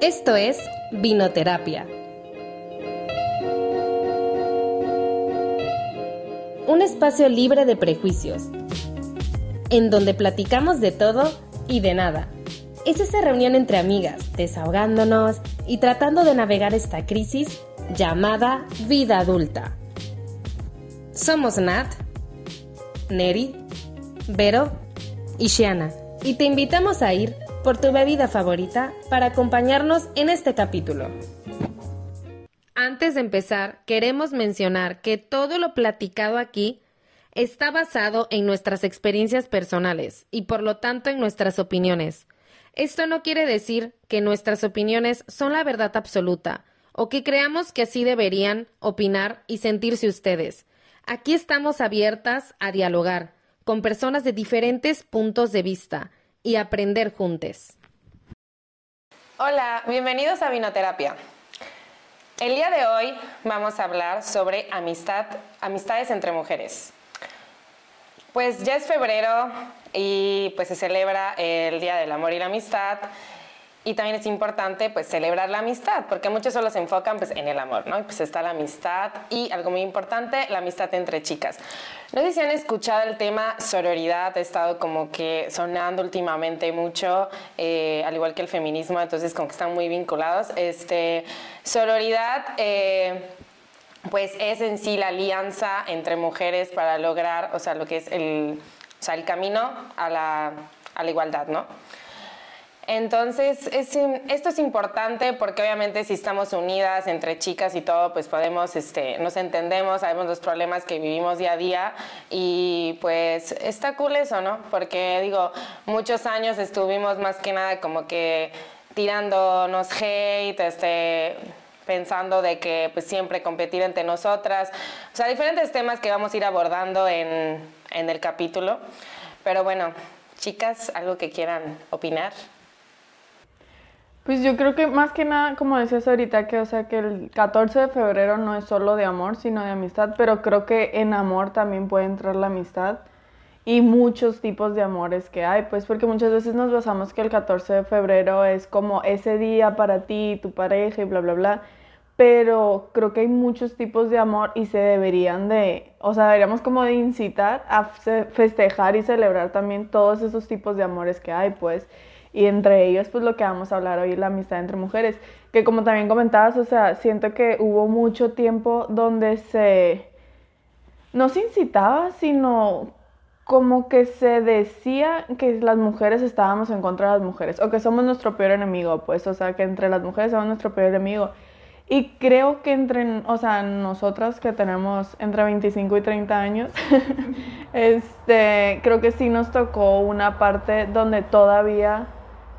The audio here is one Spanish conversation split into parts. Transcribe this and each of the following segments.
Esto es Vinoterapia. Un espacio libre de prejuicios, en donde platicamos de todo y de nada. Es esa reunión entre amigas, desahogándonos y tratando de navegar esta crisis llamada vida adulta. Somos Nat, Neri, Vero y Shiana, y te invitamos a ir por tu bebida favorita para acompañarnos en este capítulo. Antes de empezar, queremos mencionar que todo lo platicado aquí está basado en nuestras experiencias personales y por lo tanto en nuestras opiniones. Esto no quiere decir que nuestras opiniones son la verdad absoluta o que creamos que así deberían opinar y sentirse ustedes. Aquí estamos abiertas a dialogar con personas de diferentes puntos de vista y aprender juntos. Hola, bienvenidos a Vinoterapia. El día de hoy vamos a hablar sobre amistad, amistades entre mujeres. Pues ya es febrero y pues se celebra el Día del Amor y la Amistad y también es importante pues celebrar la amistad, porque muchos solo se enfocan pues en el amor, ¿no? Pues está la amistad y algo muy importante, la amistad entre chicas. No sé si han escuchado el tema sororidad, ha estado como que sonando últimamente mucho, eh, al igual que el feminismo, entonces como que están muy vinculados. Este, sororidad... Eh, pues es en sí la alianza entre mujeres para lograr, o sea, lo que es el, o sea, el camino a la, a la igualdad, ¿no? Entonces, esto es importante porque obviamente si estamos unidas entre chicas y todo, pues podemos, este, nos entendemos, sabemos los problemas que vivimos día a día y pues está cool eso, ¿no? Porque digo, muchos años estuvimos más que nada como que tirándonos hate, este pensando de que pues siempre competir entre nosotras, o sea, diferentes temas que vamos a ir abordando en el capítulo. Pero bueno, chicas, algo que quieran opinar. Pues yo creo que más que nada, como decías ahorita, que o sea que el 14 de febrero no es solo de amor, sino de amistad, pero creo que en amor también puede entrar la amistad y muchos tipos de amores que hay, pues porque muchas veces nos basamos que el 14 de febrero es como ese día para ti, tu pareja y bla, bla, bla, pero creo que hay muchos tipos de amor y se deberían de, o sea, deberíamos como de incitar a festejar y celebrar también todos esos tipos de amores que hay, pues y entre ellos pues lo que vamos a hablar hoy la amistad entre mujeres, que como también comentabas, o sea, siento que hubo mucho tiempo donde se no se incitaba, sino como que se decía que las mujeres estábamos en contra de las mujeres o que somos nuestro peor enemigo, pues, o sea, que entre las mujeres somos nuestro peor enemigo. Y creo que entre, o sea, nosotras que tenemos entre 25 y 30 años, este, creo que sí nos tocó una parte donde todavía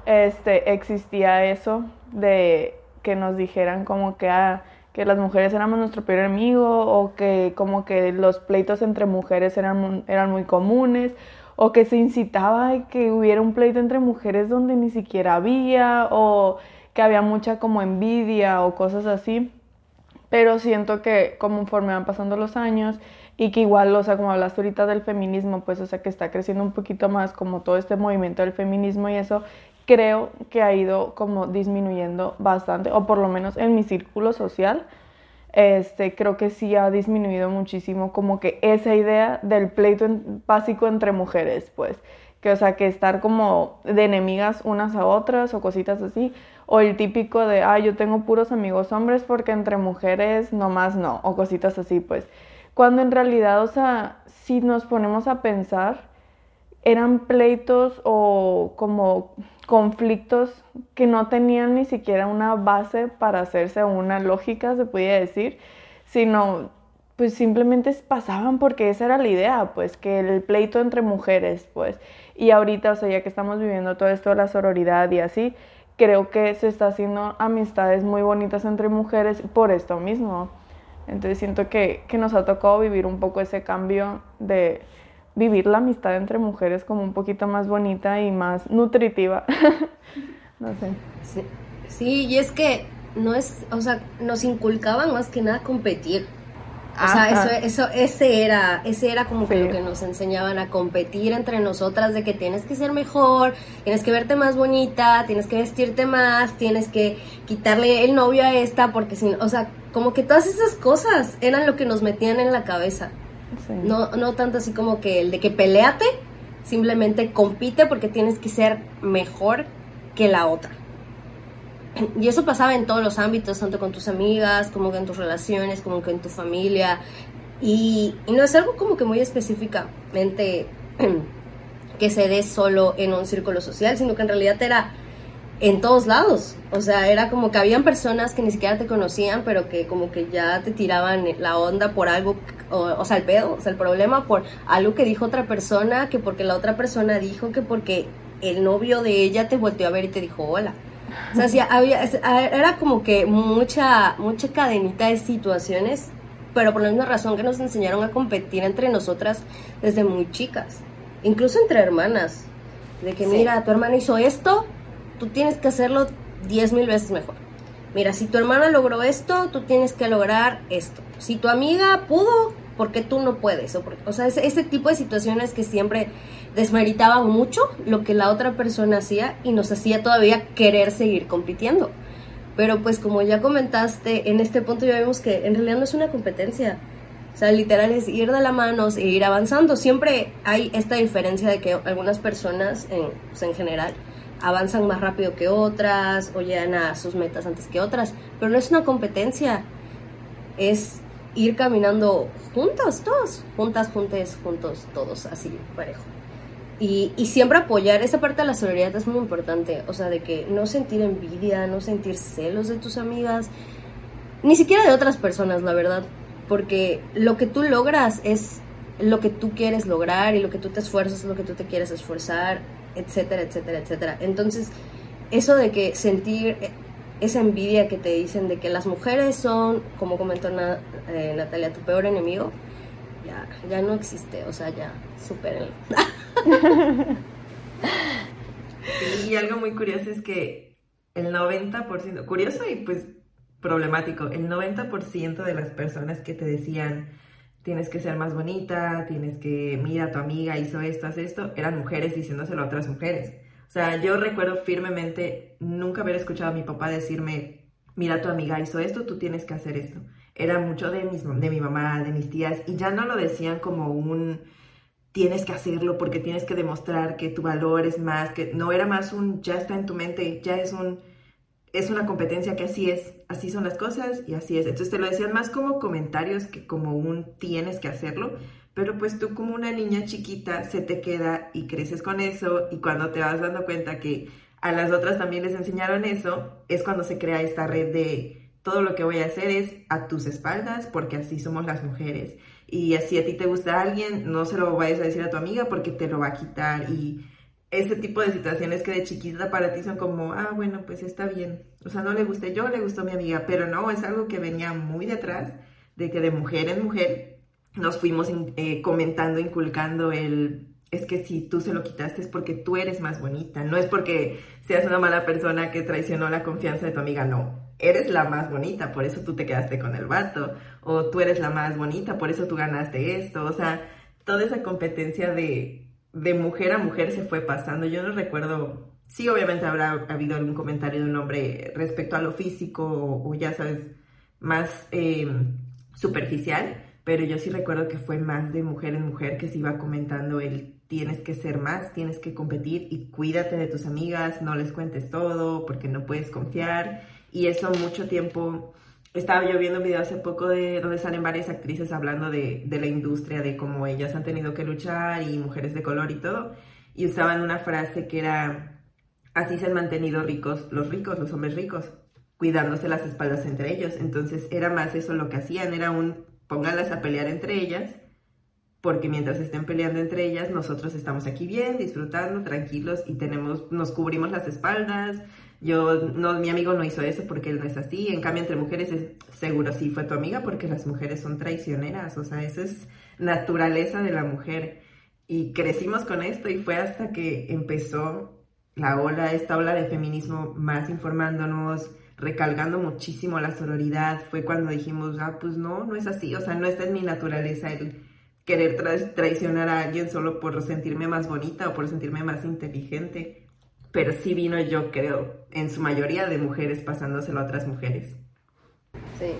este, existía eso de que nos dijeran como que, ah, que las mujeres éramos nuestro peor enemigo o que como que los pleitos entre mujeres eran, eran muy comunes o que se incitaba a que hubiera un pleito entre mujeres donde ni siquiera había o que había mucha como envidia o cosas así. Pero siento que conforme van pasando los años y que igual, o sea, como hablaste ahorita del feminismo, pues, o sea, que está creciendo un poquito más como todo este movimiento del feminismo y eso, creo que ha ido como disminuyendo bastante, o por lo menos en mi círculo social, este, creo que sí ha disminuido muchísimo como que esa idea del pleito básico entre mujeres, pues, que o sea, que estar como de enemigas unas a otras o cositas así, o el típico de, ah, yo tengo puros amigos hombres porque entre mujeres nomás no, o cositas así, pues, cuando en realidad, o sea, si nos ponemos a pensar, eran pleitos o como conflictos que no tenían ni siquiera una base para hacerse una lógica, se podía decir, sino pues simplemente pasaban porque esa era la idea, pues que el pleito entre mujeres, pues, y ahorita, o sea, ya que estamos viviendo todo esto de la sororidad y así, creo que se está haciendo amistades muy bonitas entre mujeres por esto mismo. Entonces siento que, que nos ha tocado vivir un poco ese cambio de vivir la amistad entre mujeres como un poquito más bonita y más nutritiva. no sé. Sí. y es que no es, o sea, nos inculcaban más que nada competir. O sea, eso, eso, ese era, ese era como que lo que nos enseñaban a competir entre nosotras de que tienes que ser mejor, tienes que verte más bonita, tienes que vestirte más, tienes que quitarle el novio a esta, porque si o sea, como que todas esas cosas eran lo que nos metían en la cabeza. No, no tanto así como que el de que peleate, simplemente compite porque tienes que ser mejor que la otra. Y eso pasaba en todos los ámbitos, tanto con tus amigas, como en tus relaciones, como que en tu familia. Y, no es algo como que muy específicamente que se dé solo en un círculo social, sino que en realidad era en todos lados. O sea, era como que habían personas que ni siquiera te conocían, pero que como que ya te tiraban la onda por algo, o, o, sea, el pedo, o sea, el problema por algo que dijo otra persona, que porque la otra persona dijo, que porque el novio de ella te volteó a ver y te dijo hola. O sea, había, era como que mucha, mucha cadenita de situaciones, pero por la misma razón que nos enseñaron a competir entre nosotras desde muy chicas, incluso entre hermanas, de que mira, tu hermana hizo esto, tú tienes que hacerlo diez mil veces mejor. Mira, si tu hermana logró esto, tú tienes que lograr esto. Si tu amiga pudo, porque tú no puedes. O, sea, ese, tipo de situaciones que siempre desmeritaban mucho lo que la otra persona hacía y nos hacía todavía querer seguir compitiendo. Pero pues como ya comentaste, en este punto ya vemos que en realidad no es una competencia. O sea, literal es ir de la mano e ir avanzando. Siempre hay esta diferencia de que algunas personas, en, pues en general, avanzan más rápido que otras o llegan a sus metas antes que otras. Pero no es una competencia. Es ir caminando juntos, todos, juntas, juntes, juntos, todos, así, parejo. Y, y, siempre apoyar, esa parte de la solidaridad es muy importante, o sea, de que no sentir envidia, no sentir celos de tus amigas, ni siquiera de otras personas, la verdad, porque lo que tú logras es lo que tú quieres lograr y lo que tú te esfuerzas es lo que tú te quieres esforzar, etcétera, etcétera, etcétera. Entonces, eso de que sentir esa envidia que te dicen de que las mujeres son, como comentó eh, Natalia, tu peor enemigo, ya, ya no existe, o sea, ya, supérenlo. y algo muy curioso es que el 90%, curioso y pues problemático, el 90% de las personas que te decían tienes que ser más bonita, tienes que, mira, tu amiga hizo esto, hace esto, eran mujeres diciéndoselo a otras mujeres. O sea, yo recuerdo firmemente nunca haber escuchado a mi papá decirme, mira, tu amiga hizo esto, tú tienes que hacer esto. Era mucho de, mis, de mi mamá, de mis tías, y ya no lo decían como un, tienes que hacerlo porque tienes que demostrar que tu valor es más, que no era más un, ya está en tu mente, ya es un, es una competencia que así es, así son las cosas y así es. Entonces te lo decían más como comentarios que como un tienes que hacerlo, pero pues tú como una niña chiquita se te queda y creces con eso y cuando te vas dando cuenta que a las otras también les enseñaron eso, es cuando se crea esta red de todo lo que voy a hacer es a tus espaldas porque así somos las mujeres. Y así a ti te gusta alguien, no se lo vayas a decir a tu amiga porque te lo va a quitar y ese tipo de situaciones que de chiquita para ti son como, ah, bueno, pues está bien. O sea, no le guste yo, le gustó mi amiga, pero no, es algo que venía muy detrás de que de mujer en mujer nos fuimos eh, comentando, inculcando el, es que si tú se lo quitaste es porque tú eres más bonita, no es porque seas una mala persona que traicionó la confianza de tu amiga, no, eres la más bonita, por eso tú te quedaste con el vato, o tú eres la más bonita, por eso tú ganaste esto, o sea, toda esa competencia de, de mujer a mujer se fue pasando, yo no recuerdo, sí obviamente habrá habido algún comentario de un hombre respecto a lo físico, o, ya sabes, más eh, superficial, pero yo sí recuerdo que fue más de mujer en mujer que se iba comentando el tienes que ser más, tienes que competir y cuídate de tus amigas, no les cuentes todo porque no puedes confiar. Y eso mucho tiempo estaba yo viendo un video hace poco de donde salen varias actrices hablando de, de, la industria, de cómo ellas han tenido que luchar y mujeres de color y todo. Y usaban una frase que era, así se han mantenido ricos los ricos, los hombres ricos, cuidándose las espaldas entre ellos. Entonces era más eso lo que hacían, era un pónganlas a pelear entre ellas, porque mientras estén peleando entre ellas, nosotros estamos aquí bien, disfrutando, tranquilos y tenemos, nos cubrimos las espaldas. Yo, no, mi amigo no hizo eso porque él no es así. En cambio, entre mujeres, es, seguro sí fue tu amiga porque las mujeres son traicioneras. O sea, eso es naturaleza de la mujer. Y crecimos con esto y fue hasta que empezó la ola, esta ola de feminismo más informándonos, recalcando muchísimo la sororidad, fue cuando dijimos, ah, pues no, no es así, o sea, no está en mi naturaleza el querer traicionar a alguien solo por sentirme más bonita o por sentirme más inteligente. Pero sí vino, yo creo, en su mayoría de mujeres pasándoselo a otras mujeres. Sí.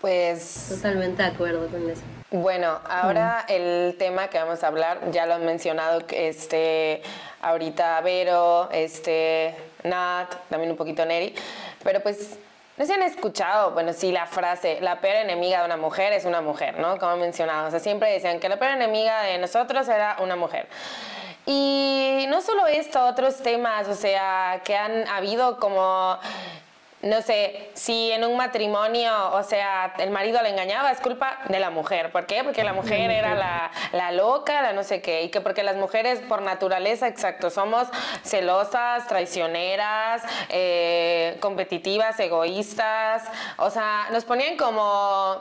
Pues... Totalmente de acuerdo con eso. Bueno, ahora el tema que vamos a hablar, ya lo han mencionado este, ahorita Vero, este, Nat, también un poquito Neri, pero pues no se han escuchado, bueno, sí, la frase, la peor enemiga de una mujer es una mujer, ¿no? Como mencionado, o sea, siempre decían que la peor enemiga de nosotros era una mujer. Y no solo esto, otros temas, o sea, que han habido como no sé, si en un matrimonio, o sea, el marido le engañaba, es culpa de la mujer. ¿Por qué? Porque la mujer era la, la, loca, la no sé qué. Y que porque las mujeres, por naturaleza, exacto, somos celosas, traicioneras, eh, competitivas, egoístas. O sea, nos ponían como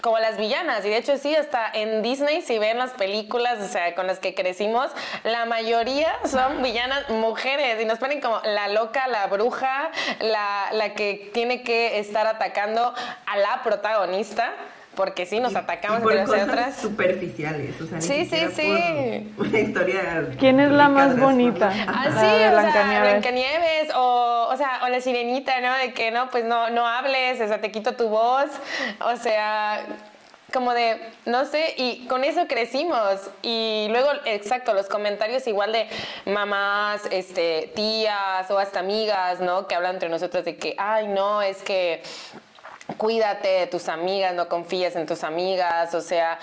como las villanas. Y de hecho sí, hasta en Disney, si ven las películas, o sea, con las que crecimos, la mayoría son villanas mujeres y nos ponen como la loca, la bruja, la, la que tiene que estar atacando a la protagonista porque sí nos atacamos entre nosotras. superficiales, o sea, sí, sí, sí. una historia. ¿Quién es la más bonita? Ah, sí, o sea, Blancanieves o, o sea, o la sirenita, ¿no? De que no, pues no, no hables, o sea, te quito tu voz, o sea, como de, no sé, y con eso crecimos. Y luego, exacto, los comentarios igual de mamás, este, tías o hasta amigas, ¿no? Que hablan entre nosotros de que, ay, no, es que cuídate de tus amigas, no confíes en tus amigas, o sea,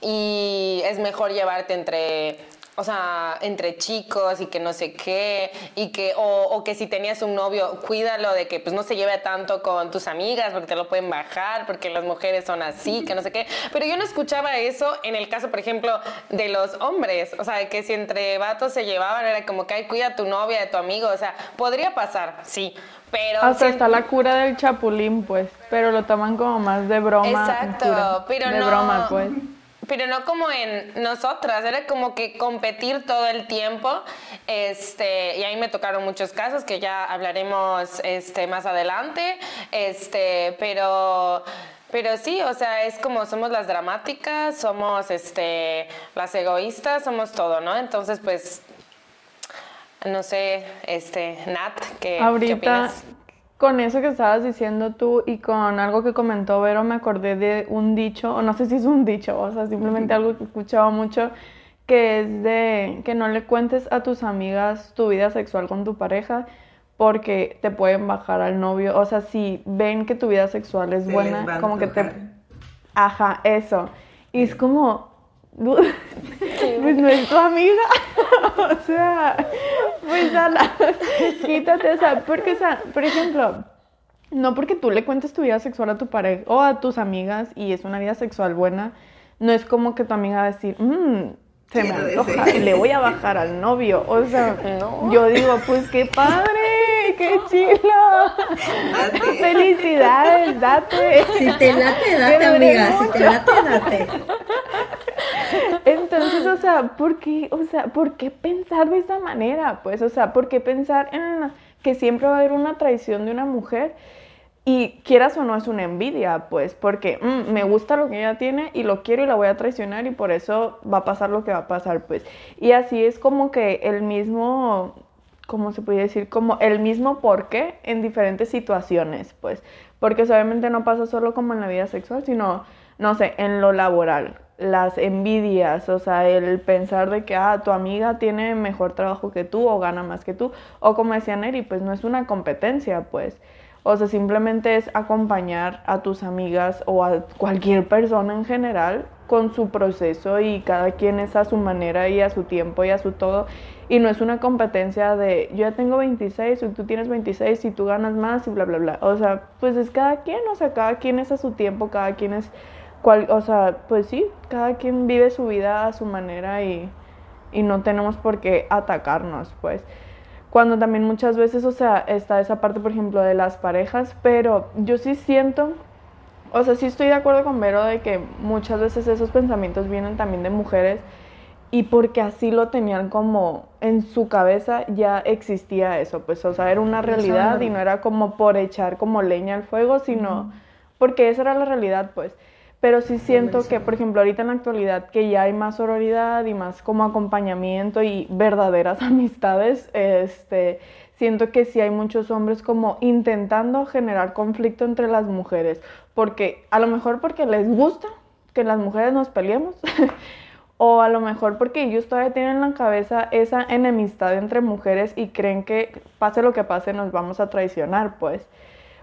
y es mejor llevarte entre o sea, entre chicos y que no sé qué, y que, o, que si tenías un novio, cuídalo de que pues no se lleve tanto con tus amigas porque te lo pueden bajar, porque las mujeres son así, que no sé qué. Pero yo no escuchaba eso en el caso, por ejemplo, de los hombres, o sea, que si entre vatos se llevaban, era como que, ay, cuida a tu novia, de tu amigo, o sea, podría pasar, sí, pero Hasta está la cura del chapulín, pues, pero lo toman como más de broma. Exacto, pero de no. broma, pues. Pero no como en nosotras, era como que competir todo el tiempo. Este, y ahí me tocaron muchos casos que ya hablaremos este, más adelante. Este, pero pero sí, o sea, es como somos las dramáticas, somos este, las egoístas, somos todo, ¿no? Entonces, pues no sé, este, Nat, ¿qué, Ahorita, con eso que estabas diciendo tú y con algo que comentó Vero, me acordé de un dicho, o no sé si es un dicho, o sea, simplemente algo que he escuchado mucho, que es de que no le cuentes a tus amigas tu vida sexual con tu pareja porque te pueden bajar al novio. O sea, si ven que tu vida sexual es buena, como que te... Ajá, eso. Y es como, pues no es tu amiga. o sea, pues ala, quítate, o sea, porque, o sea, por ejemplo, no porque tú le cuentes tu vida sexual a tu pareja o a tus amigas y es una vida sexual buena, no es como que tu amiga va a decir, mmm, se me antoja y le voy a bajar al novio. O sea, yo digo, pues qué padre, qué chilo. Felicidades, date. Si te late, date, amiga. Si te late, date. Entonces, o sea, ¿por qué, o sea, ¿por qué pensar de esa manera? Pues, o sea, ¿por qué pensar en que siempre va a haber una traición de una mujer? Y quieras o no es una envidia, pues, porque mm, me gusta lo que ella tiene y lo quiero y la voy a traicionar y por eso va a pasar lo que va a pasar, pues. Y así es como que el mismo, ¿cómo se puede decir? Como el mismo porqué en diferentes situaciones, pues. Porque obviamente no pasa solo como en la vida sexual, sino, no sé, en lo laboral las envidias, o sea, el pensar de que, ah, tu amiga tiene mejor trabajo que tú o gana más que tú, o como decía Neri, pues no es una competencia, pues, o sea, simplemente es acompañar a tus amigas o a cualquier persona en general con su proceso y cada quien es a su manera y a su tiempo y a su todo. Y no es una competencia de yo ya tengo 26 y tú tienes 26 y tú ganas más y bla, bla, bla. O sea, pues es cada quien, o sea, cada quien es a su tiempo, cada quien es o sea, pues sí, cada quien vive su vida a su manera y, y no tenemos por qué atacarnos, pues. Cuando también muchas veces, o sea, está esa parte, por ejemplo, de las parejas, pero yo sí siento, o sea, sí estoy de acuerdo con Vero de que muchas veces esos pensamientos vienen también de mujeres y porque así lo tenían como en su cabeza ya existía eso, pues o sea, era una realidad y no era como por echar como leña al fuego, sino porque esa era la realidad, pues. Pero sí siento que, por ejemplo, ahorita en la actualidad que ya hay más sororidad y más como acompañamiento y verdaderas amistades, este, siento que sí hay muchos hombres como intentando generar conflicto entre las mujeres, porque a lo mejor porque les gusta que las mujeres nos peleemos, o a lo mejor porque ellos todavía tienen en la cabeza esa enemistad entre mujeres y creen que pase lo que pase nos vamos a traicionar, pues.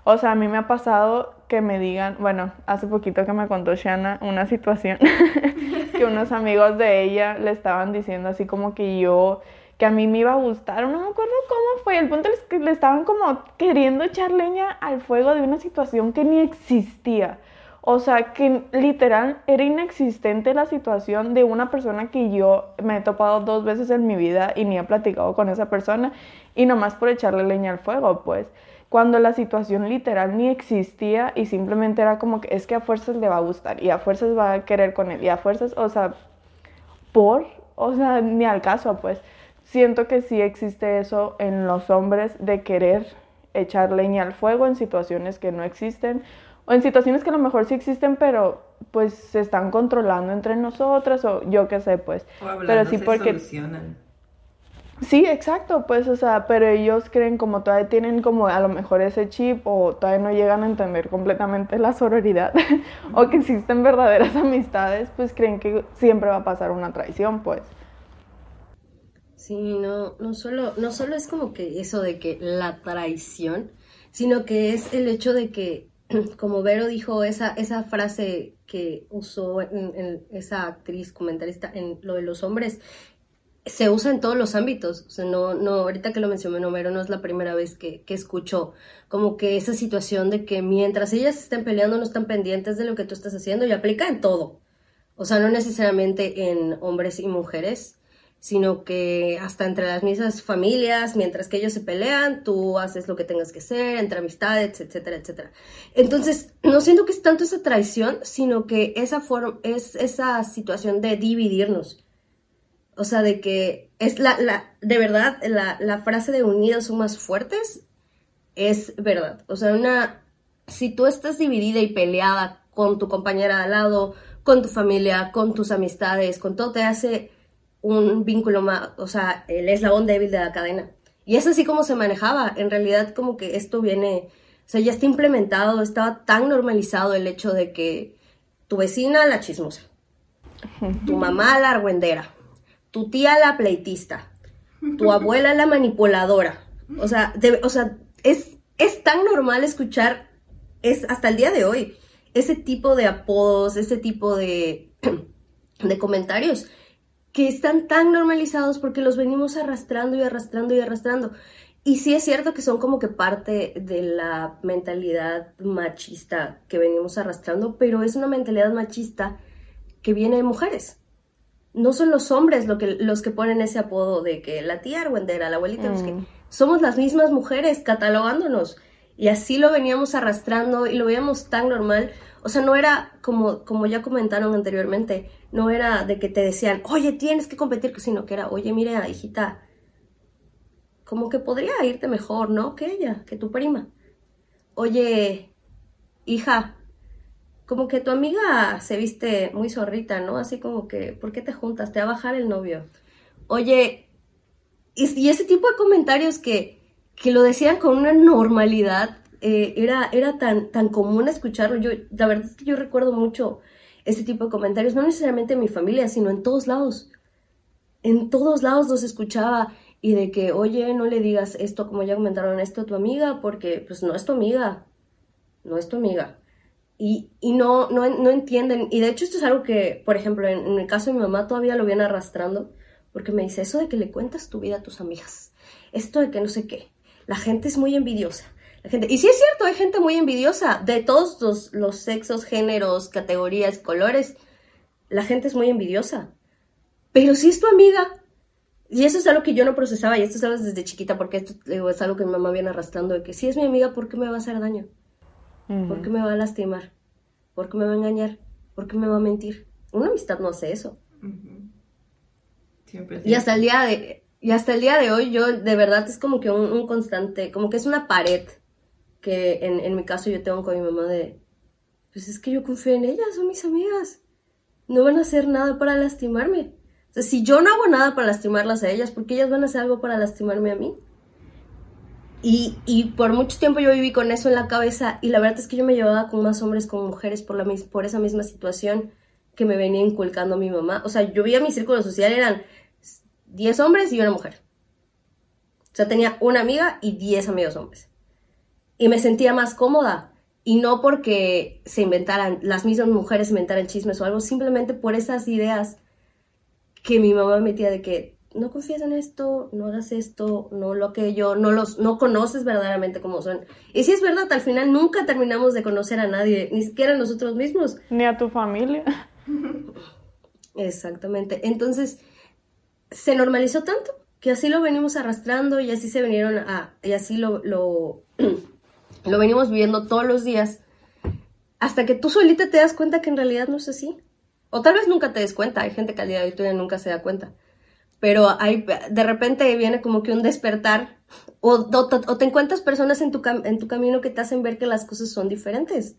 O sea, a mí me ha pasado que me digan, bueno, hace poquito que me contó Shana una situación que unos amigos de ella le estaban diciendo así como que yo, que a mí me iba a gustar, no me acuerdo cómo fue, el punto es que le estaban como queriendo echar leña al fuego de una situación que ni existía. O sea, que literal era inexistente la situación de una persona que yo me he topado dos veces en mi vida y ni he platicado con esa persona y nomás por echarle leña al fuego, pues. Cuando la situación literal ni existía y simplemente era como que es que a fuerzas le va a gustar y a fuerzas va a querer con él y a fuerzas, o sea, por, o sea, ni al caso, pues. Siento que sí existe eso en los hombres de querer echar leña al fuego en situaciones que no existen o en situaciones que a lo mejor sí existen, pero pues se están controlando entre nosotras o yo qué sé, pues. pero sí porque solucionan. Sí, exacto, pues, o sea, pero ellos creen como todavía tienen como a lo mejor ese chip o todavía no llegan a entender completamente la sororidad o que existen verdaderas amistades, pues creen que siempre va a pasar una traición, pues. Sí, no, no solo, no solo es como que eso de que la traición, sino que es el hecho de que, como Vero dijo, esa, esa frase que usó en esa actriz comentarista en lo de los hombres, se usa en todos los ámbitos. O sea, no, no, ahorita que lo mencioné Homero, no es la primera vez que, que escucho como que esa situación de que mientras ellas estén peleando no están pendientes de lo que tú estás haciendo y aplica en todo. O sea, no necesariamente en hombres y mujeres, sino que hasta entre las mismas familias, mientras que ellos se pelean, tú haces lo que tengas que hacer, entre amistades, etcétera, etcétera. Entonces, no siento que es tanto esa traición, sino que esa forma, es esa situación de dividirnos o sea, de que es la, la de verdad, la, la frase de unidos son más fuertes es verdad. O sea, una, si tú estás dividida y peleada con tu compañera al lado, con tu familia, con tus amistades, con todo, te hace un vínculo más, o sea, el eslabón débil de la cadena. Y es así como se manejaba. En realidad, como que esto viene, o sea, ya está implementado, estaba tan normalizado el hecho de que tu vecina la chismosa, tu mamá la argüendera, tu tía la pleitista, tu abuela la manipuladora. O sea, o sea es, es tan normal escuchar, es hasta el día de hoy, ese tipo de apodos, ese tipo de, de comentarios que están tan normalizados porque los venimos arrastrando y arrastrando y arrastrando. Y sí es cierto que son como que parte de la mentalidad machista que venimos arrastrando, pero es una mentalidad machista que viene de mujeres no son los hombres lo que, los que ponen ese apodo de que la tía argüendera, la abuelita, mm. somos las mismas mujeres catalogándonos. Y así lo veníamos arrastrando y lo veíamos tan normal. O sea, no era como, como ya comentaron anteriormente, no era de que te decían, oye, tienes que competir, sino que era, oye, mira, hijita, como que podría irte mejor, ¿no? Que ella, que tu prima. Oye, hija, como que tu amiga se viste muy zorrita, ¿no? Así como que, ¿por qué te juntas? Te va a bajar el novio. Oye, y, ese tipo de comentarios que, que lo decían con una normalidad, eh, era, era tan, tan común escucharlo. Yo, la verdad es que yo recuerdo mucho ese tipo de comentarios, no necesariamente en mi familia, sino en todos lados. En todos lados los escuchaba y de que, oye, no le digas esto, como ya comentaron esto a tu amiga, porque pues no es tu amiga, no es tu amiga y, y no, no, no, entienden. Y de hecho esto es algo que, por ejemplo, en, el caso de mi mamá todavía lo viene arrastrando, porque me dice eso de que le cuentas tu vida a tus amigas, esto de que no sé qué, la gente es muy envidiosa. Gente, y sí es cierto, hay gente muy envidiosa de todos los, los sexos, géneros, categorías, colores. La gente es muy envidiosa. Pero si es tu amiga, y eso es algo que yo no procesaba, y esto es algo desde chiquita, porque esto es algo que mi mamá viene arrastrando, de que si es mi amiga, ¿por qué me va a hacer daño? ¿Por qué me va a lastimar? ¿Por qué me va a engañar? ¿Por qué me va a mentir? Una amistad no hace eso. Siempre Y hasta el día de, y hasta el día de hoy yo de verdad es como que un, un constante, como que es una pared que en, en, mi caso yo tengo con mi mamá de, pues es que yo confío en ellas, son mis amigas, no van a hacer nada para lastimarme. O sea, si yo no hago nada para lastimarlas a ellas, ¿por qué ellas van a hacer algo para lastimarme a mí? Y, y, por mucho tiempo yo viví con eso en la cabeza y la verdad es que yo me llevaba con más hombres como mujeres por, la, por esa misma situación que me venía inculcando mi mamá. O sea, yo veía mi círculo social, eran 10 hombres y una mujer. O sea, tenía una amiga y 10 amigos hombres. Y me sentía más cómoda. Y no porque se inventaran, las mismas mujeres inventaran chismes o algo, simplemente por esas ideas que mi mamá metía de que no confías en esto, no hagas esto, no lo que yo, no los, no conoces verdaderamente cómo son. Y si es verdad, al final nunca terminamos de conocer a nadie, ni siquiera a nosotros mismos. Ni a tu familia. Exactamente. Entonces, se normalizó tanto que así lo venimos arrastrando y así se vinieron a, y así lo, lo, lo venimos viviendo todos los días, hasta que tú solita te das cuenta que en realidad no es así. O tal vez nunca te des cuenta, hay gente que al día de hoy nunca se da cuenta. Pero hay, de repente viene como que un despertar, o, o, o te encuentras personas en tu, en tu camino que te hacen ver que las cosas son diferentes.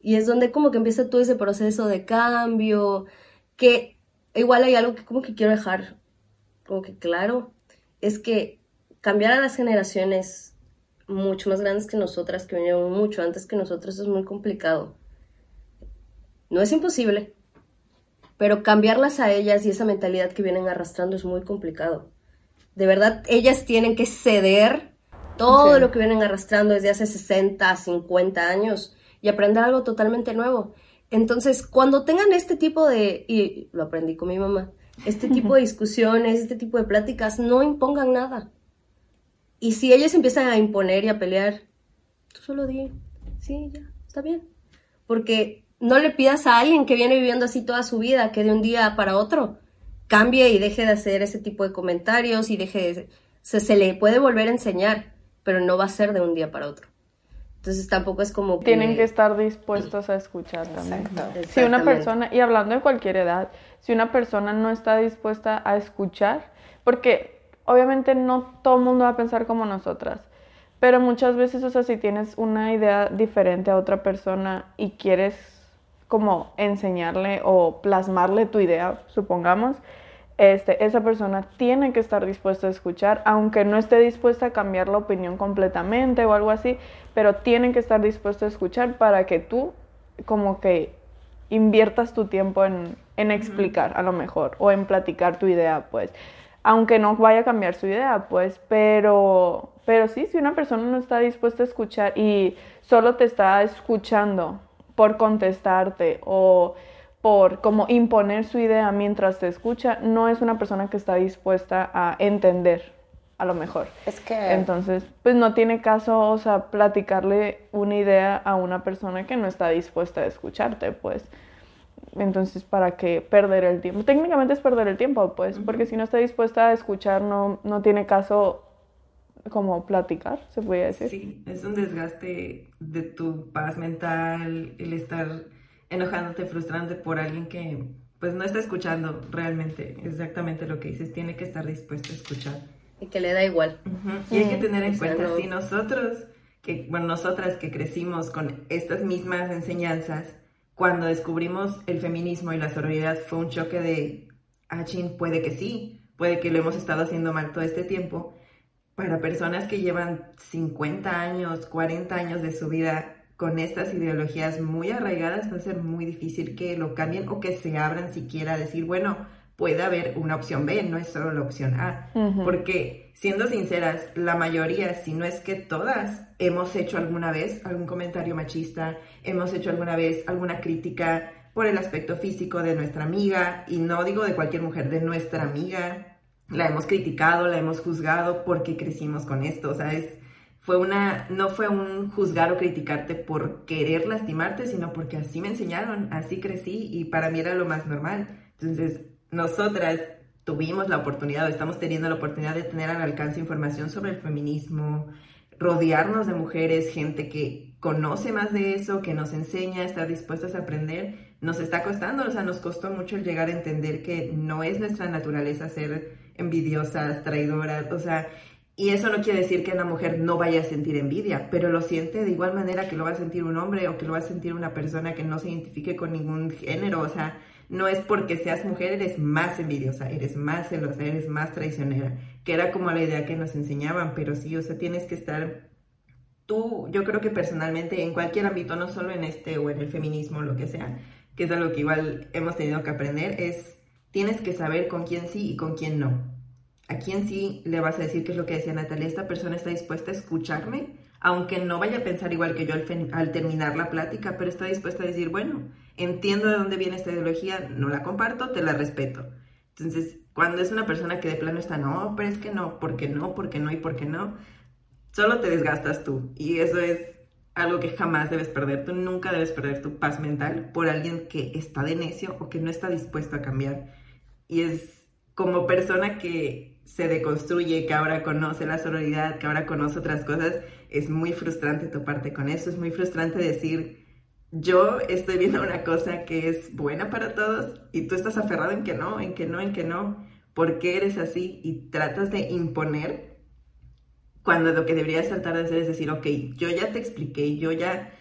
Y es donde como que empieza todo ese proceso de cambio, que igual hay algo que como que quiero dejar como que claro, es que cambiar a las generaciones mucho más grandes que nosotras, que vinieron mucho antes que nosotros, es muy complicado. No es imposible, pero cambiarlas a ellas y esa mentalidad que vienen arrastrando es muy complicado. De verdad, ellas tienen que ceder todo sí. lo que vienen arrastrando desde hace 60, 50 años y aprender algo totalmente nuevo. Entonces, cuando tengan este tipo de, y lo aprendí con mi mamá, este tipo de discusiones, este tipo de pláticas, no impongan nada. Y si ellos empiezan a imponer y a pelear, tú solo di, sí, ya, está bien. Porque no le pidas a alguien que viene viviendo así toda su vida que de un día para otro cambie y deje de hacer ese tipo de comentarios y deje de... Se, se le puede volver a enseñar, pero no va a ser de un día para otro. Entonces tampoco es como que... Tienen que estar dispuestos a escuchar también. Si una persona, y hablando de cualquier edad, si una persona no está dispuesta a escuchar, porque obviamente no todo el mundo va a pensar como nosotras, pero muchas veces, o sea, si tienes una idea diferente a otra persona y quieres como enseñarle o plasmarle tu idea, supongamos, este, esa persona tiene que estar dispuesta a escuchar, aunque no esté dispuesta a cambiar la opinión completamente o algo así, pero tienen que estar dispuesta a escuchar para que tú como que inviertas tu tiempo en, en explicar a lo mejor o en platicar tu idea, pues. Aunque no vaya a cambiar su idea, pues, pero, pero sí, si una persona no está dispuesta a escuchar y solo te está escuchando por contestarte o por como imponer su idea mientras te escucha, no es una persona que está dispuesta a entender a lo mejor. Es que... Entonces, pues no tiene caso, o sea, platicarle una idea a una persona que no está dispuesta a escucharte, pues. Entonces, ¿para qué perder el tiempo? Técnicamente es perder el tiempo, pues, uh -huh. porque si no está dispuesta a escuchar, no, no tiene caso como platicar, se puede decir. Sí, es un desgaste de tu paz mental, el estar enojándote, frustrándote por alguien que pues no está escuchando realmente exactamente lo que dices, tiene que estar dispuesto a escuchar. Y que le da igual. Uh -huh. Y hay que tener en o cuenta, sea, no... si nosotros, que, bueno, nosotras que crecimos con estas mismas enseñanzas, cuando descubrimos el feminismo y la sororidad fue un choque de, ah, chin, puede que sí, puede que lo hemos estado haciendo mal todo este tiempo. Para personas que llevan 50 años, 40 años de su vida con estas ideologías muy arraigadas, va a ser muy difícil que lo cambien o que se abran siquiera a decir, bueno, puede haber una opción B, no es solo la opción A. Uh -huh. Porque, siendo sinceras, la mayoría, si no es que todas, hemos hecho alguna vez algún comentario machista, hemos hecho alguna vez alguna crítica por el aspecto físico de nuestra amiga, y no digo de cualquier mujer, de nuestra amiga. La hemos criticado, la hemos juzgado porque crecimos con esto, o sea, es, fue una, no fue un juzgar o criticarte por querer lastimarte, sino porque así me enseñaron, así crecí y para mí era lo más normal. Entonces, nosotras tuvimos la oportunidad, o estamos teniendo la oportunidad de tener al alcance información sobre el feminismo, rodearnos de mujeres, gente que conoce más de eso, que nos enseña, está dispuestas a aprender, nos está costando, o sea, nos costó mucho el llegar a entender que no es nuestra naturaleza ser envidiosas, traidoras, o sea, y eso no quiere decir que una mujer no vaya a sentir envidia, pero lo siente de igual manera que lo va a sentir un hombre o que lo va a sentir una persona que no se identifique con ningún género, o sea, no es porque seas mujer eres más envidiosa, eres más celosa, eres más traicionera, que era como la idea que nos enseñaban, pero sí, o sea, tienes que estar tú, yo creo que personalmente en cualquier ámbito, no solo en este o en el feminismo, lo que sea, que es algo que igual hemos tenido que aprender, es tienes que saber con quién sí y con quién no. A quién sí le vas a decir qué es lo que decía Natalia, esta persona está dispuesta a escucharme, aunque no vaya a pensar igual que yo al, al terminar la plática, pero está dispuesta a decir, bueno, entiendo de dónde viene esta ideología, no la comparto, te la respeto. Entonces, cuando es una persona que de plano está, no, pero es que no, porque no, porque no y porque no, solo te desgastas tú. Y eso es algo que jamás debes perder. Tú nunca debes perder tu paz mental por alguien que está de necio o que no está dispuesto a cambiar. Y es como persona que se deconstruye, que ahora conoce la sororidad, que ahora conoce otras cosas, es muy frustrante toparte con eso. Es muy frustrante decir, yo estoy viendo una cosa que es buena para todos y tú estás aferrado en que no, en que no, en que no. ¿Por qué eres así? Y tratas de imponer cuando lo que deberías tratar de hacer es decir, ok, yo ya te expliqué, yo ya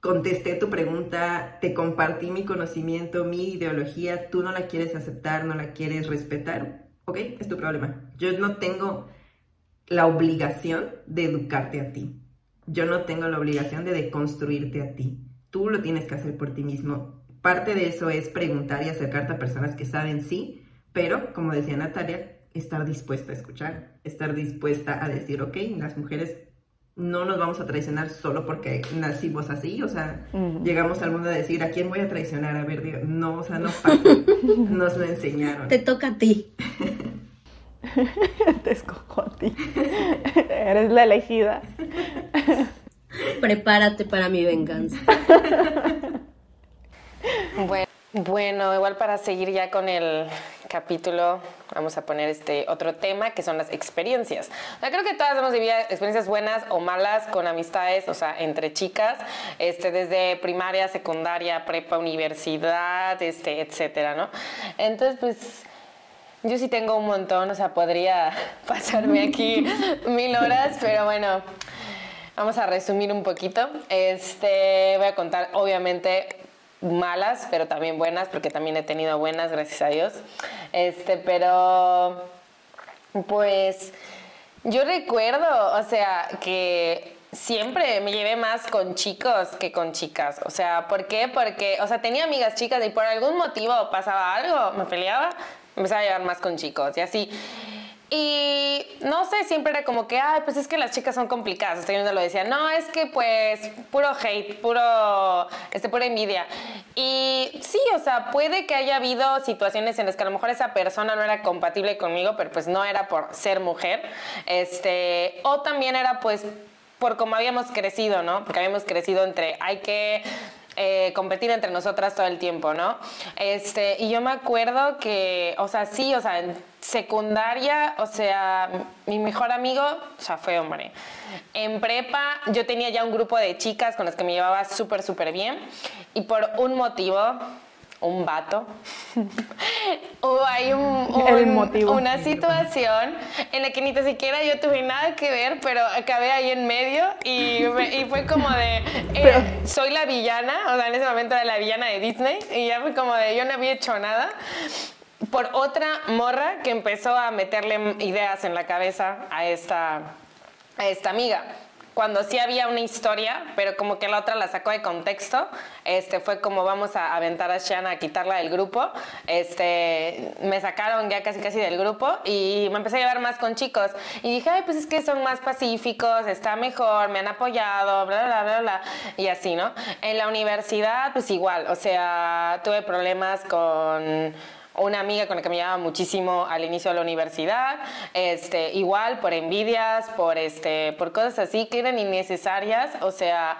contesté tu pregunta, te compartí mi conocimiento, mi ideología, tú no la quieres aceptar, no la quieres respetar, ok, es tu problema. Yo no tengo la obligación de educarte a ti. Yo no tengo la obligación de deconstruirte a ti. Tú lo tienes que hacer por ti mismo. Parte de eso es preguntar y acercarte a personas que saben sí, pero como decía Natalia, estar dispuesta a escuchar, estar dispuesta a decir, ok, las mujeres no nos vamos a traicionar solo porque nacimos así, o sea, llegamos al mundo a decir, ¿a quién voy a traicionar? A ver, no, o sea, no pasa, nos lo enseñaron. Te toca a ti. Te escojo a ti. Eres la elegida. Prepárate para mi venganza. Bueno, igual para seguir ya con el capítulo, vamos a poner este otro tema que son las experiencias. O creo que todas hemos vivido experiencias buenas o malas con amistades, o sea, entre chicas, este, desde primaria, secundaria, prepa, universidad, este, etcétera, ¿no? Entonces, pues. Yo sí tengo un montón, o sea, podría pasarme aquí mil horas, pero bueno, vamos a resumir un poquito. Este, voy a contar, obviamente, malas, pero también buenas, porque también he tenido buenas, gracias a Dios. Este, pero pues yo recuerdo, o sea, que siempre me llevé más con chicos que con chicas. O sea, ¿por qué? Porque, o sea, tenía amigas chicas y por algún motivo pasaba algo, me peleaba, empezaba a llevar más con chicos y así. Y no sé, siempre era como que, ay, pues es que las chicas son complicadas. Hasta yo lo decía, no, es que pues puro hate, puro, este, pura envidia. Y sí, o sea, puede que haya habido situaciones en las que a lo mejor esa persona no era compatible conmigo, pero pues no era por ser mujer. Este, o también era pues por cómo habíamos crecido, ¿no? Porque habíamos crecido entre, hay que eh, competir entre nosotras todo el tiempo, ¿no? Este, y yo me acuerdo que, o sea, sí, o sea, en secundaria, o sea, mi mejor amigo, o sea, fue hombre. En prepa yo tenía ya un grupo de chicas con las que me llevaba súper, súper bien y por un motivo un vato. Hubo ahí una situación en la que ni siquiera yo tuve nada que ver, pero acabé ahí en medio y, fue como de, eh, soy la villana, o sea, en ese momento era la villana de Disney y ya fue como de, yo no había hecho nada. Por otra morra que empezó a meterle ideas en la cabeza a esta, a esta amiga cuando sí había una historia, pero como que la otra la sacó de contexto, este, fue como vamos a aventar a Shanna a quitarla del grupo, este, me sacaron ya casi casi del grupo y me empecé a llevar más con chicos y dije, ay, pues es que son más pacíficos, está mejor, me han apoyado, bla, bla, bla, bla, y así, ¿no? En la universidad, pues igual, o sea, tuve problemas con una amiga con la que me llevaba muchísimo al inicio de la universidad, este, igual por envidias, por, este, por cosas así que eran innecesarias, o sea,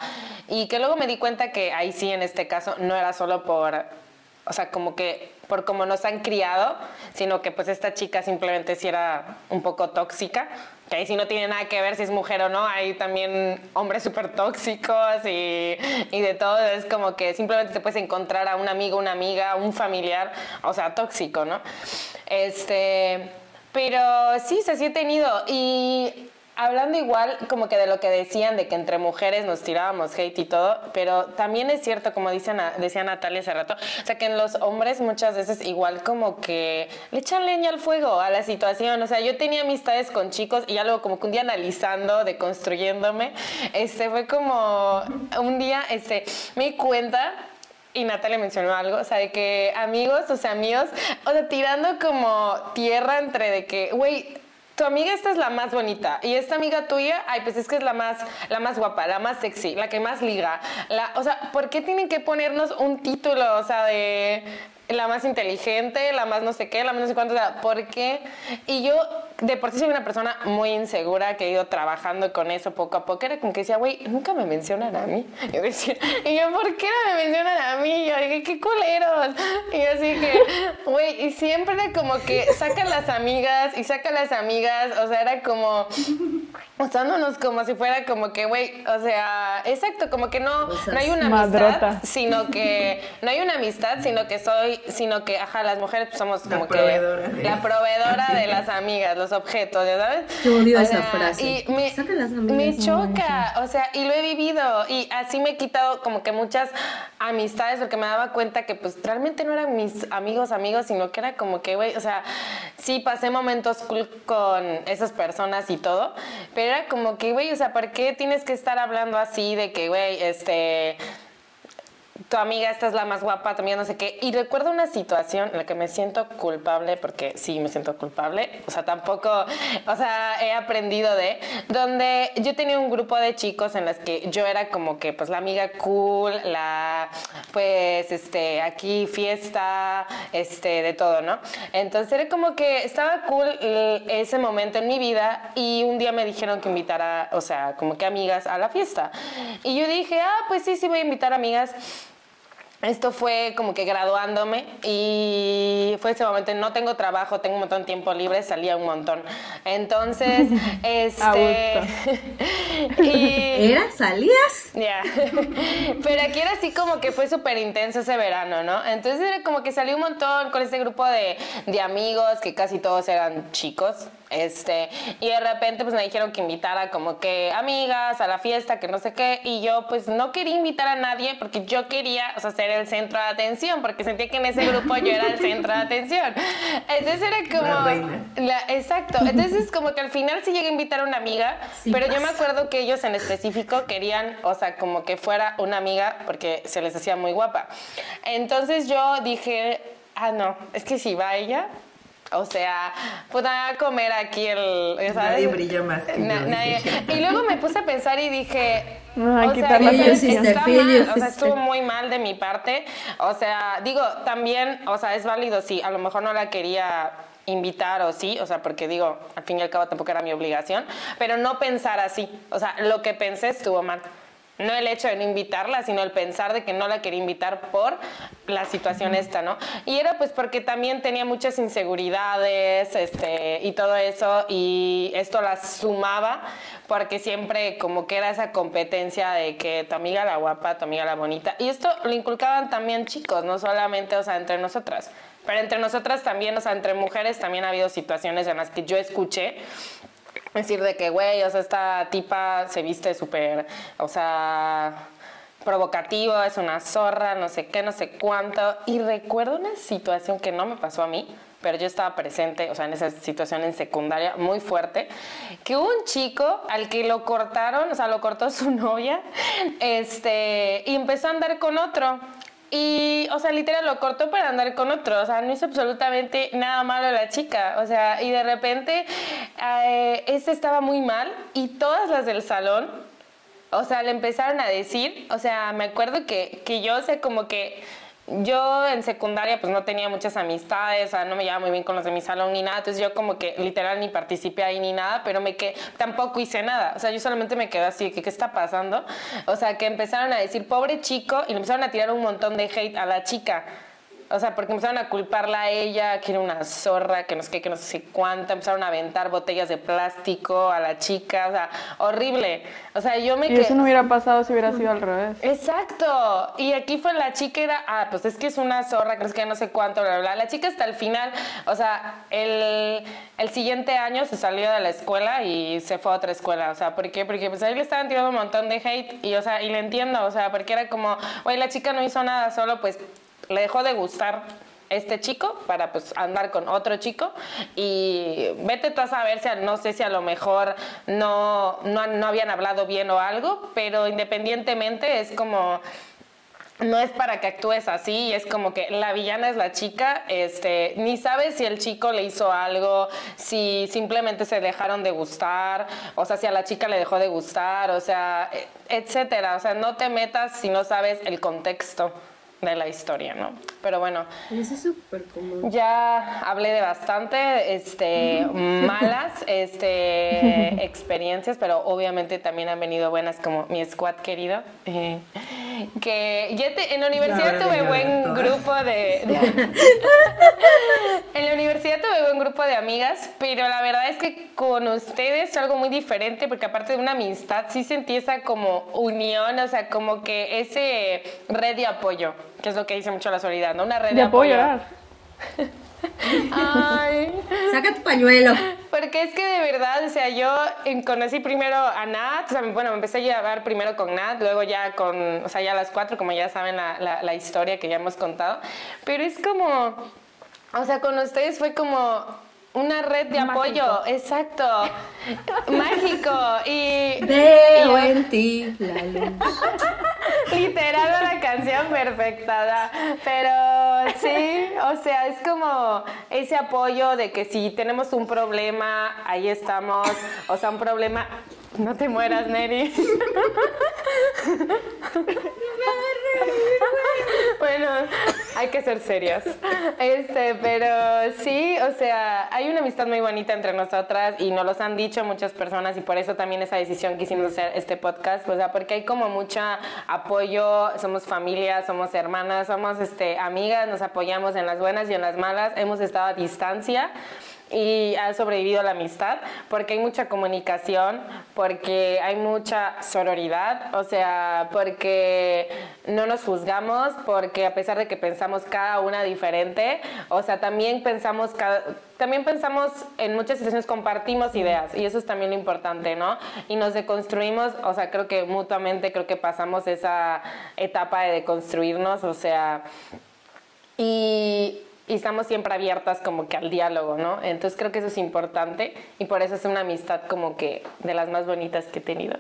y que luego me di cuenta que ahí sí, en este caso, no era solo por, o sea, como que por cómo nos han criado, sino que pues esta chica simplemente sí era un poco tóxica, que ahí sí no tiene nada que ver si es mujer o no, hay también hombres súper tóxicos y, y, de todo, es como que simplemente te puedes encontrar a un amigo, una amiga, un familiar, o sea, tóxico, ¿no? Este, pero sí, sí he tenido. Y hablando igual como que de lo que decían de que entre mujeres nos tirábamos hate y todo, pero también es cierto, como dicen, decía Natalia hace rato, o sea que en los hombres muchas veces igual como que le echan leña al fuego a la situación, o sea, yo tenía amistades con chicos y ya luego como que un día analizando, deconstruyéndome, este fue como un día, este, me di cuenta y Natalia mencionó algo, o sea, de que amigos, o sea, amigos, o sea, tirando como tierra entre de que, güey, tu amiga esta es la más bonita y esta amiga tuya, ay, pues es que es la más, la más guapa, la más sexy, la que más liga. La, o sea, ¿por qué tienen que ponernos un título, o sea, de la más inteligente, la más no sé qué, la más no sé cuánto, o sea, ¿por qué? Y yo de por sí soy una persona muy insegura que he ido trabajando con eso poco a poco. Era como que decía, güey, nunca me mencionan a mí. Yo decía, y yo, ¿por qué no me mencionan a mí? Y yo dije, qué culeros. Y así que, güey, y siempre era como que sacan las amigas y sacan las amigas. O sea, era como usándonos como si fuera como que, güey, o sea, exacto, como que no, no hay una amistad, sino que no hay una amistad, sino que soy, sino que, ajá, las mujeres pues, somos como que la proveedora de las amigas, los objetos, ¿ya sabes? Yo odio esa frase. Y me, me choca, o sea, y lo he vivido y así me he quitado como que muchas amistades porque me daba cuenta que pues realmente no eran mis amigos amigos, sino que era como que, güey, o sea, sí pasé momentos cool con esas personas y todo, pero era como que, güey, o sea, ¿por qué tienes que estar hablando así de que, güey, este tu amiga esta es la más guapa, también no sé qué. Y recuerdo una situación en la que me siento culpable, porque sí me siento culpable, o sea, tampoco, o sea, he aprendido de, donde yo tenía un grupo de chicos en las que yo era como que, pues, la amiga cool, la, pues, este, aquí fiesta, este, de todo, ¿no? Entonces era como que estaba cool ese momento en mi vida y un día me dijeron que invitara, o sea, como que amigas a la fiesta. Y yo dije, ah, pues sí, sí voy a invitar amigas esto fue como que graduándome y fue ese momento, no tengo trabajo, tengo un montón de tiempo libre, salía un montón. Entonces, este... y... ¿Era? ¿Salías? Ya. Pero aquí era así como que fue súper intenso ese verano, ¿no? Entonces era como que salí un montón con ese grupo de, de amigos que casi todos eran chicos. Este, y de repente pues me dijeron que invitara como que amigas a la fiesta, que no sé qué, y yo pues no quería invitar a nadie porque yo quería, o sea, ser el centro de atención, porque sentía que en ese grupo yo era el centro de atención. Entonces era como... La, exacto, entonces como que al final sí llegué a invitar a una amiga, pero yo me acuerdo que ellos en específico querían, o sea, como que fuera una amiga porque se les hacía muy guapa. Entonces yo dije, ah, no, es que si va ella, o sea, pues a comer aquí el. ¿sabes? Nadie brilla más que nadie. Y luego me puse a pensar y dije. No, hay o que sea, la está mal, o sea, estuvo muy mal de mi parte. O sea, digo, también, o sea, es válido si a lo mejor no la quería invitar o sí, o sea, porque digo, al fin y al cabo tampoco era mi obligación, pero no pensar así. O sea, lo que pensé estuvo mal. No el hecho de no invitarla, sino el pensar de que no la quería invitar por la situación esta, ¿no? Y era pues porque también tenía muchas inseguridades este, y todo eso, y esto la sumaba porque siempre como que era esa competencia de que tu amiga la guapa, tu amiga la bonita. Y esto lo inculcaban también chicos, no solamente, o sea, entre nosotras. Pero entre nosotras también, o sea, entre mujeres también ha habido situaciones en las que yo escuché decir de que, güey, o sea, esta tipa se viste súper, o sea, provocativo, es una zorra, no sé qué, no sé cuánto. Y recuerdo una situación que no me pasó a mí, pero yo estaba presente, o sea, en esa situación en secundaria muy fuerte, que un chico al que lo cortaron, o sea, lo cortó su novia, este, y empezó a andar con otro. Y, o sea, literal lo cortó para andar con otro. O sea, no hizo absolutamente nada malo la chica. O sea, y de repente, eh, este estaba muy mal y todas las del salón, o sea, le empezaron a decir, o sea, me acuerdo que, que yo, sé como que yo en secundaria pues no tenía muchas amistades, o sea, no me llevaba muy bien con los de mi salón ni nada, entonces yo como que literal ni participé ahí ni nada, pero me que tampoco hice nada, o sea, yo solamente me quedé así, que qué está pasando? O sea, que empezaron a decir, pobre chico, y le empezaron a tirar un montón de hate a la chica. O sea, porque empezaron a culparla a ella, que era una zorra, que no sé qué, que no sé cuánta. Empezaron a aventar botellas de plástico a la chica. O sea, horrible. O sea, yo me Y eso no hubiera pasado si hubiera sido al revés. Exacto. Y aquí fue la chica era, ah, pues es que es una zorra, crees que no sé cuánto, bla, bla, bla. La chica hasta el final, o sea, el, el siguiente año se salió de la escuela y se fue a otra escuela. O sea, ¿por qué? Porque pues ahí le estaban tirando un montón de hate y, o sea, y le entiendo, o sea, porque era como, oye, la chica no hizo nada, solo pues le dejó de gustar este chico para pues andar con otro chico. Y vete a saber si a- no sé si a lo mejor no, no, no habían hablado bien o algo, pero independientemente es como no es para que actúes así, es como que la villana es la chica, este, ni sabes si el chico le hizo algo, si simplemente se dejaron de gustar, o sea, si a la chica le dejó de gustar, o sea, etcétera, o sea, no te metas si no sabes el contexto de la historia, ¿no? Pero bueno, Eso es súper común. ya hablé de bastante, este, malas, este, experiencias, pero obviamente también han venido buenas como mi squad querido, eh, que ya te- en la universidad tuve de buen todas. grupo de, de- en la universidad tuve buen grupo de amigas, pero la verdad es que con ustedes es algo muy diferente, porque aparte de una amistad sí sentí esa como unión, o sea, como que ese red de apoyo, que es lo que dice mucho la solidaridad, ¿no? Una red de, Ya puedo apoyo. Ay, Saca tu pañuelo. porque es que de verdad, o sea, yo conocí primero a Nat, o sea, bueno, me empecé a llevar primero con Nat, luego ya con, o sea, ya a las cuatro, como ya saben la, la, la historia que ya hemos contado, pero es como, o sea, con ustedes fue como una red de apoyo, exacto, mágico, y... Veo y- en ti la luz. Literal la canción perfecta, pero sí, o sea, es como ese apoyo de que si tenemos un problema, ahí estamos, o sea, un problema, no te mueras, Neri. Bueno, hay que ser serios. Este, pero sí, o sea, hay una amistad muy bonita entre nosotras y nos los han dicho muchas personas y por eso también esa decisión que hicimos hacer este podcast, o sea, porque hay como mucho apoyo, somos familia, somos hermanas, somos este, amigas, nos apoyamos en las buenas y en las malas, hemos estado a distancia y ha sobrevivido la amistad porque hay mucha comunicación, porque hay mucha sororidad, o sea, porque no nos juzgamos, porque a pesar de que pensamos cada una diferente, o sea, también pensamos cada, también pensamos en muchas situaciones compartimos ideas y eso es también lo importante, ¿no? Y nos deconstruimos, o sea, creo que mutuamente creo que pasamos esa etapa de deconstruirnos, o sea, y, y estamos siempre abiertas como que al diálogo, ¿no? Entonces creo que eso es importante y por eso es una amistad como que de las más bonitas que he tenido.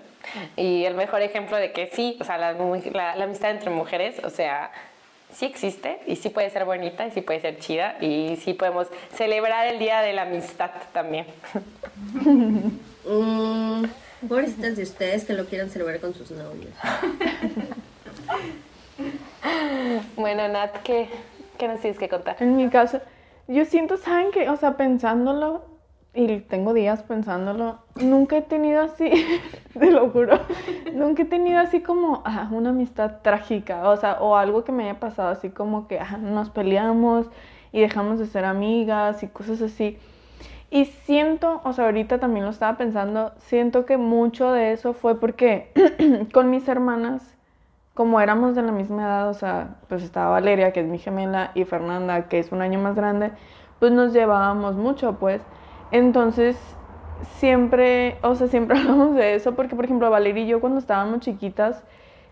Y el mejor ejemplo de que sí, o sea, la, mu- la- la amistad entre mujeres, o sea, sí existe y sí puede ser bonita y sí puede ser chida y sí podemos celebrar el Día de la Amistad también. Mm, pobrecitas de ustedes que lo quieran celebrar con sus novios. Bueno, Nat, ¿qué, qué nos tienes que contar? En mi caso, yo siento, ¿saben qué? O sea, pensándolo, y tengo días pensándolo, nunca he tenido así, te lo juro, nunca he tenido así como ah, una amistad trágica, o sea, o algo que me haya pasado así como que ah, nos peleamos y dejamos de ser amigas y cosas así. Y siento, o sea, ahorita también lo estaba pensando, siento que mucho de eso fue porque con mis hermanas como éramos de la misma edad, o sea, pues estaba Valeria, que es mi gemela, y Fernanda, que es un año más grande, pues nos llevábamos mucho, pues. Entonces, siempre, o sea, siempre hablamos de eso, porque, por ejemplo, Valeria y yo cuando estábamos chiquitas,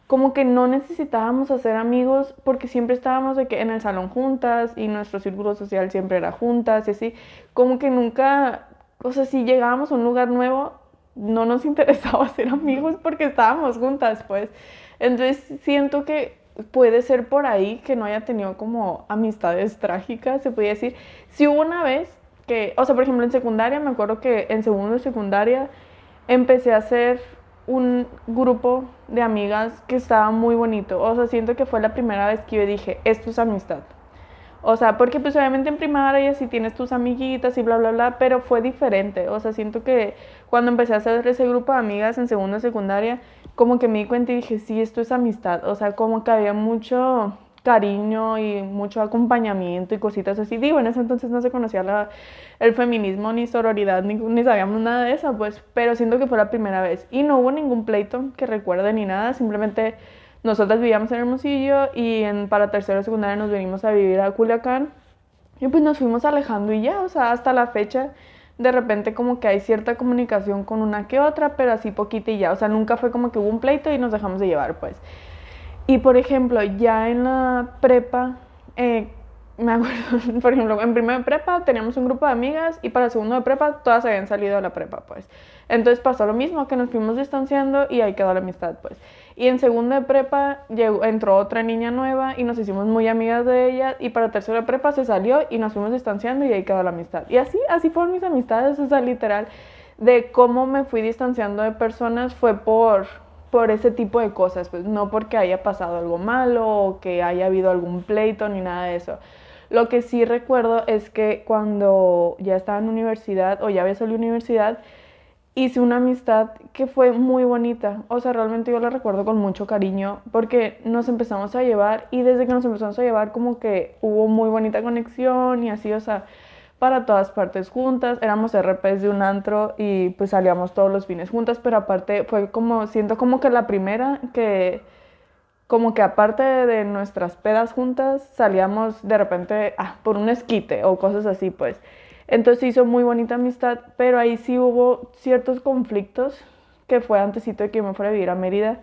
como que no necesitábamos hacer amigos, porque siempre estábamos de que en el salón juntas, y nuestro círculo social siempre era juntas, y así, como que nunca, o sea, si llegábamos a un lugar nuevo, no nos interesaba ser amigos porque estábamos juntas, pues. Entonces siento que puede ser por ahí que no haya tenido como amistades trágicas, se podría decir. Si hubo una vez que, o sea, por ejemplo, en secundaria, me acuerdo que en segundo de secundaria empecé a hacer un grupo de amigas que estaba muy bonito. O sea, siento que fue la primera vez que yo dije, esto es amistad. O sea, porque pues obviamente en primaria sí tienes tus amiguitas y bla, bla, bla, pero fue diferente. O sea, siento que cuando empecé a hacer ese grupo de amigas en segunda secundaria, como que me di cuenta y dije, sí, esto es amistad. O sea, como que había mucho cariño y mucho acompañamiento y cositas así. Digo, en ese entonces no se conocía el feminismo ni sororidad, ni, ni, sabíamos nada de eso, pues, pero siento que fue la primera vez. Y no hubo ningún pleito que recuerde ni nada, simplemente nosotras vivíamos en Hermosillo y en, para tercero secundaria nos venimos a vivir a Culiacán y pues nos fuimos alejando y ya, o sea, hasta la fecha de repente como que hay cierta comunicación con una que otra, pero así poquita y ya, o sea, nunca fue como que hubo un pleito y nos dejamos de llevar, pues. Y por ejemplo, ya en la prepa, eh, me acuerdo, por ejemplo, en primera prepa teníamos un grupo de amigas y para segundo de prepa todas habían salido de la prepa, pues. Entonces pasó lo mismo, que nos fuimos distanciando y ahí quedó la amistad, pues. Y en segundo de prepa llegó, entró otra niña nueva y nos hicimos muy amigas de ella y para tercero de prepa se salió y nos fuimos distanciando y ahí quedó la amistad. Y así, así fueron mis amistades, o sea, literal, de cómo me fui distanciando de personas fue por por ese tipo de cosas, pues no porque haya pasado algo malo o que haya habido algún pleito ni nada de eso. Lo que sí recuerdo es que cuando ya estaba en universidad o ya había salido de universidad, hice una amistad que fue muy bonita. O sea, realmente yo la recuerdo con mucho cariño porque nos empezamos a llevar y desde que nos empezamos a llevar como que hubo muy bonita conexión y así, o sea, para todas partes juntas. Éramos RPs de un antro y pues salíamos todos los fines juntas, pero aparte fue como, siento como que la primera que, como que aparte de nuestras pedas juntas, salíamos de repente ah, por un esquite o cosas así, pues. Entonces hizo muy bonita amistad, pero ahí sí hubo ciertos conflictos, que fue antesito de que yo me fuera a vivir a Mérida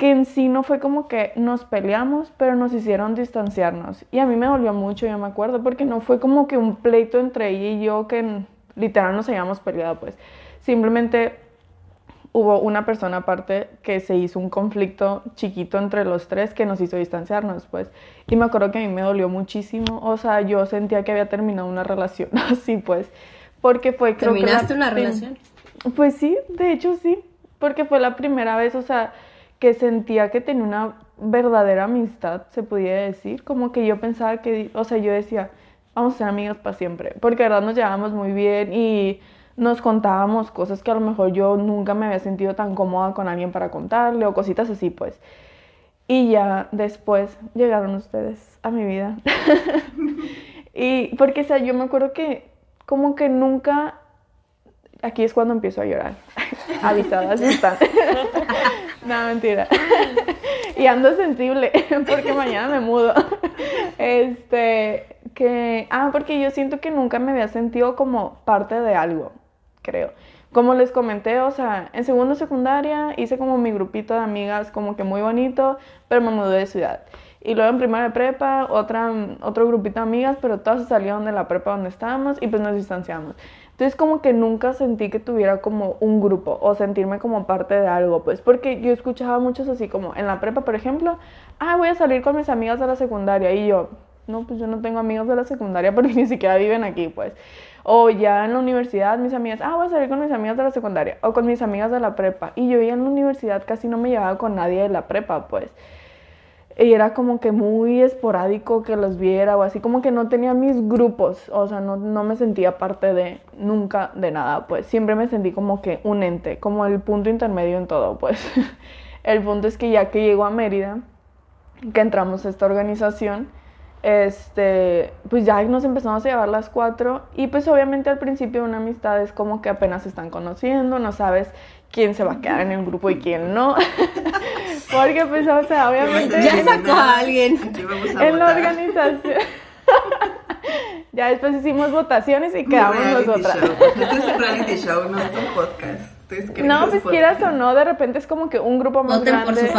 que en sí no fue como que nos peleamos, pero nos hicieron distanciarnos. Y a mí me dolió mucho, yo me acuerdo, porque no fue como que un pleito entre ella y yo que literal nos habíamos peleado, pues. Simplemente hubo una persona aparte que se hizo un conflicto chiquito entre los tres que nos hizo distanciarnos, pues. Y me acuerdo que a mí me dolió muchísimo, o sea, yo sentía que había terminado una relación así, pues. Porque fue, creo ¿Terminaste una relación? Pues sí, de hecho sí, porque fue la primera vez, o sea, que sentía que tenía una verdadera amistad, se podía decir, como que yo pensaba que, o sea, yo decía, vamos a ser amigas para siempre, porque verdad nos llevábamos muy bien y nos contábamos cosas que a lo mejor yo nunca me había sentido tan cómoda con alguien para contarle o cositas así, pues. Y ya después llegaron ustedes a mi vida. y porque, o sea, yo me acuerdo que como que nunca aquí es cuando empiezo a llorar. Avisadas están. no, mentira. y ando sensible porque mañana me mudo. Este, que, ah, porque yo siento que nunca me había sentido como parte de algo, creo. Como les comenté, o sea, en segundo secundaria hice como mi grupito de amigas como que muy bonito, pero me mudé de ciudad. Y luego en primera de prepa, otra, otro grupito de amigas, pero todas salieron de la prepa donde estábamos y pues nos distanciamos. Entonces como que nunca sentí que tuviera como un grupo o sentirme como parte de algo, pues porque yo escuchaba muchos así como en la prepa, por ejemplo, ah, voy a salir con mis amigas de la secundaria y yo, no, pues yo no tengo amigos de la secundaria porque ni siquiera viven aquí, pues. O ya en la universidad, mis amigas, ah, voy a salir con mis amigas de la secundaria o con mis amigas de la prepa. Y yo ya en la universidad casi no me llevaba con nadie de la prepa, pues. Y era como que muy esporádico que los viera o así como que no tenía mis grupos, o sea, no, no, me sentía parte de nunca de nada, pues. Siempre me sentí como que un ente, como el punto intermedio en todo, pues. El punto es que ya que llego a Mérida, que entramos a esta organización, este, pues ya nos empezamos a llevar las cuatro y pues obviamente al principio una amistad es como que apenas se están conociendo, no sabes quién se va a quedar en el grupo y quién no. Porque pues, o sea, obviamente... Ya sacó a alguien. en la organización. ya después hicimos votaciones y quedamos nosotras. Esto es un reality show, no es un podcast. No, pues quieras o no, de repente es como que un grupo más grande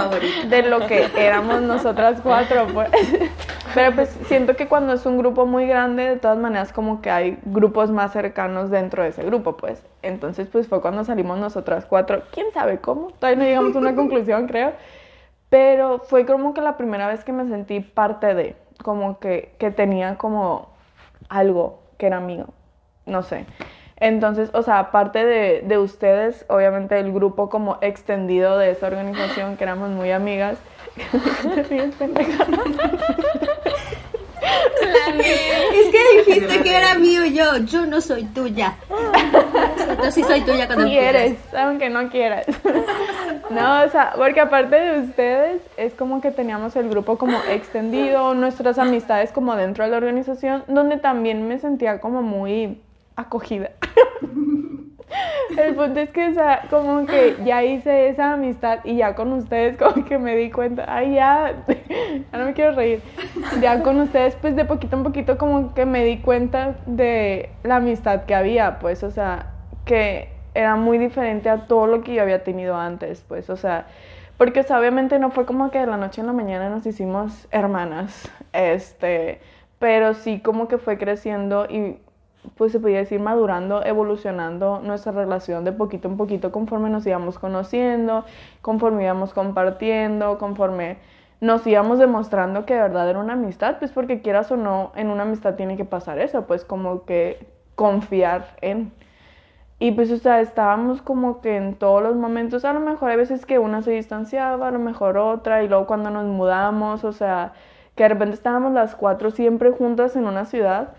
de lo que éramos nosotras cuatro, pues. Pero pues siento que cuando es un grupo muy grande, de todas maneras como que hay grupos más cercanos dentro de ese grupo, pues. Entonces, pues fue cuando salimos nosotras cuatro. ¿Quién sabe cómo? Todavía no llegamos a una conclusión, creo. Pero fue como que la primera vez que me sentí parte de, como que, que tenía como algo que era mío. No sé. Entonces, o sea, aparte de, de, ustedes, obviamente el grupo como extendido de esa organización, que éramos muy amigas. es que dijiste que era mío yo, yo no soy tuya. Yo sí soy tuya cuando quieres, aunque no quieras. No, o sea, porque aparte de ustedes, es como que teníamos el grupo como extendido, nuestras amistades como dentro de la organización, donde también me sentía como muy acogida. El punto es que, o sea, como que ya hice esa amistad y ya con ustedes como que me di cuenta, ay, ya, ya no me quiero reír. Ya con ustedes, pues de poquito en poquito como que me di cuenta de la amistad que había, pues, o sea, que era muy diferente a todo lo que yo había tenido antes, pues, o sea, porque obviamente no fue como que de la noche en la mañana nos hicimos hermanas, este, pero sí como que fue creciendo y pues se podía decir madurando, evolucionando nuestra relación de poquito en poquito conforme nos íbamos conociendo, conforme íbamos compartiendo, conforme nos íbamos demostrando que de verdad era una amistad, pues porque quieras o no, en una amistad tiene que pasar eso, pues como que confiar en... Y pues, o sea, estábamos como que en todos los momentos, a lo mejor hay veces que una se distanciaba, a lo mejor otra, y luego cuando nos mudamos, o sea, que de repente estábamos las cuatro siempre juntas en una ciudad,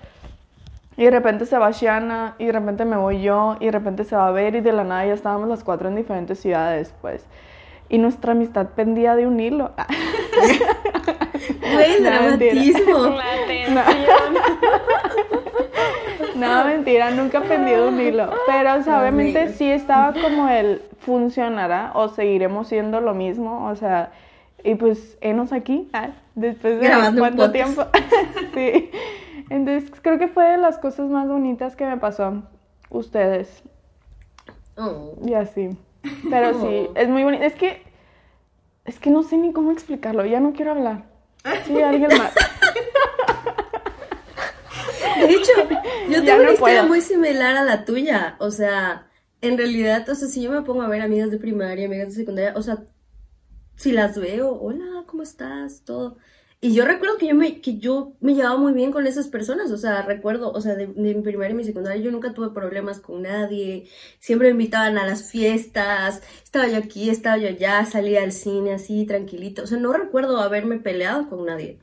y de repente se va Shiana, y de repente me voy yo, y de repente se va a ver, y de la nada ya estábamos las cuatro en diferentes ciudades, pues. Y nuestra amistad pendía de un hilo. Güey, dramatismo. No, mentira, nunca pendí de un hilo. Pero, o sea, obviamente sí estaba como el funcionará o seguiremos siendo lo mismo. O sea, y pues, enos aquí, ah, después de cuánto tiempo. sí. Entonces creo que fue de las cosas más bonitas que me pasó. Ustedes. Oh. Y así. Pero sí, es muy bonito. Es que. Es que no sé ni cómo explicarlo. Ya no quiero hablar. Sí, alguien más. De hecho, yo tengo una historia muy similar a la tuya. O sea, en realidad, o sea, si yo me pongo a ver amigas de primaria, amigas de secundaria, o sea, si las veo, hola, ¿cómo estás? Todo. Y yo recuerdo que yo me, que yo me llevaba muy bien con esas personas, o sea, recuerdo, o sea, de, mi primaria y mi secundaria yo nunca tuve problemas con nadie, siempre me invitaban a las fiestas, estaba yo aquí, estaba yo allá, salía al cine así, tranquilito, o sea, no recuerdo haberme peleado con nadie,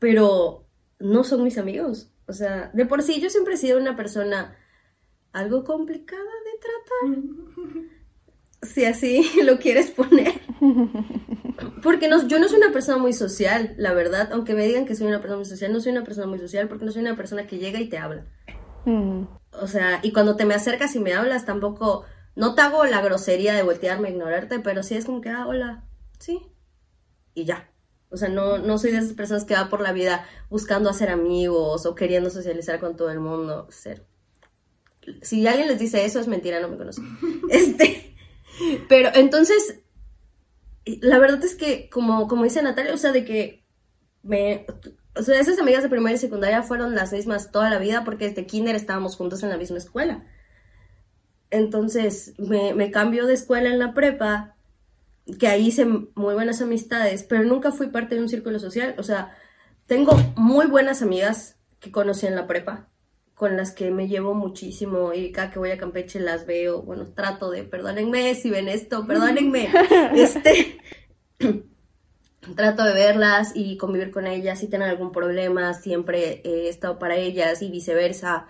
pero no son mis amigos, o sea, de por sí yo siempre he sido una persona algo complicada de tratar, si así lo quieres poner. Porque no, yo no soy una persona muy social, la verdad. Aunque me digan que soy una persona muy social, no soy una persona muy social porque no soy una persona que llega y te habla. Mm. O sea, y cuando te me acercas y me hablas, tampoco. No te hago la grosería de voltearme a ignorarte, pero sí es como que, ah, hola, sí. Y ya. O sea, no, no soy de esas personas que va por la vida buscando hacer amigos o queriendo socializar con todo el mundo. Cero. Si alguien les dice eso, es mentira, no me conocen. Este. Pero entonces, la verdad es que, como, como dice Natalia, o sea, de que me... O sea, esas amigas de primaria y secundaria fueron las mismas toda la vida porque desde kinder estábamos juntos en la misma escuela. Entonces, me, me cambio de escuela en la prepa, que ahí hice muy buenas amistades, pero nunca fui parte de un círculo social. O sea, tengo muy buenas amigas que conocí en la prepa, con las que me llevo muchísimo y cada que voy a Campeche las veo, bueno, trato de, perdónenme si ven esto, perdónenme, este, trato de verlas y convivir con ellas, si tienen algún problema, siempre he estado para ellas y viceversa,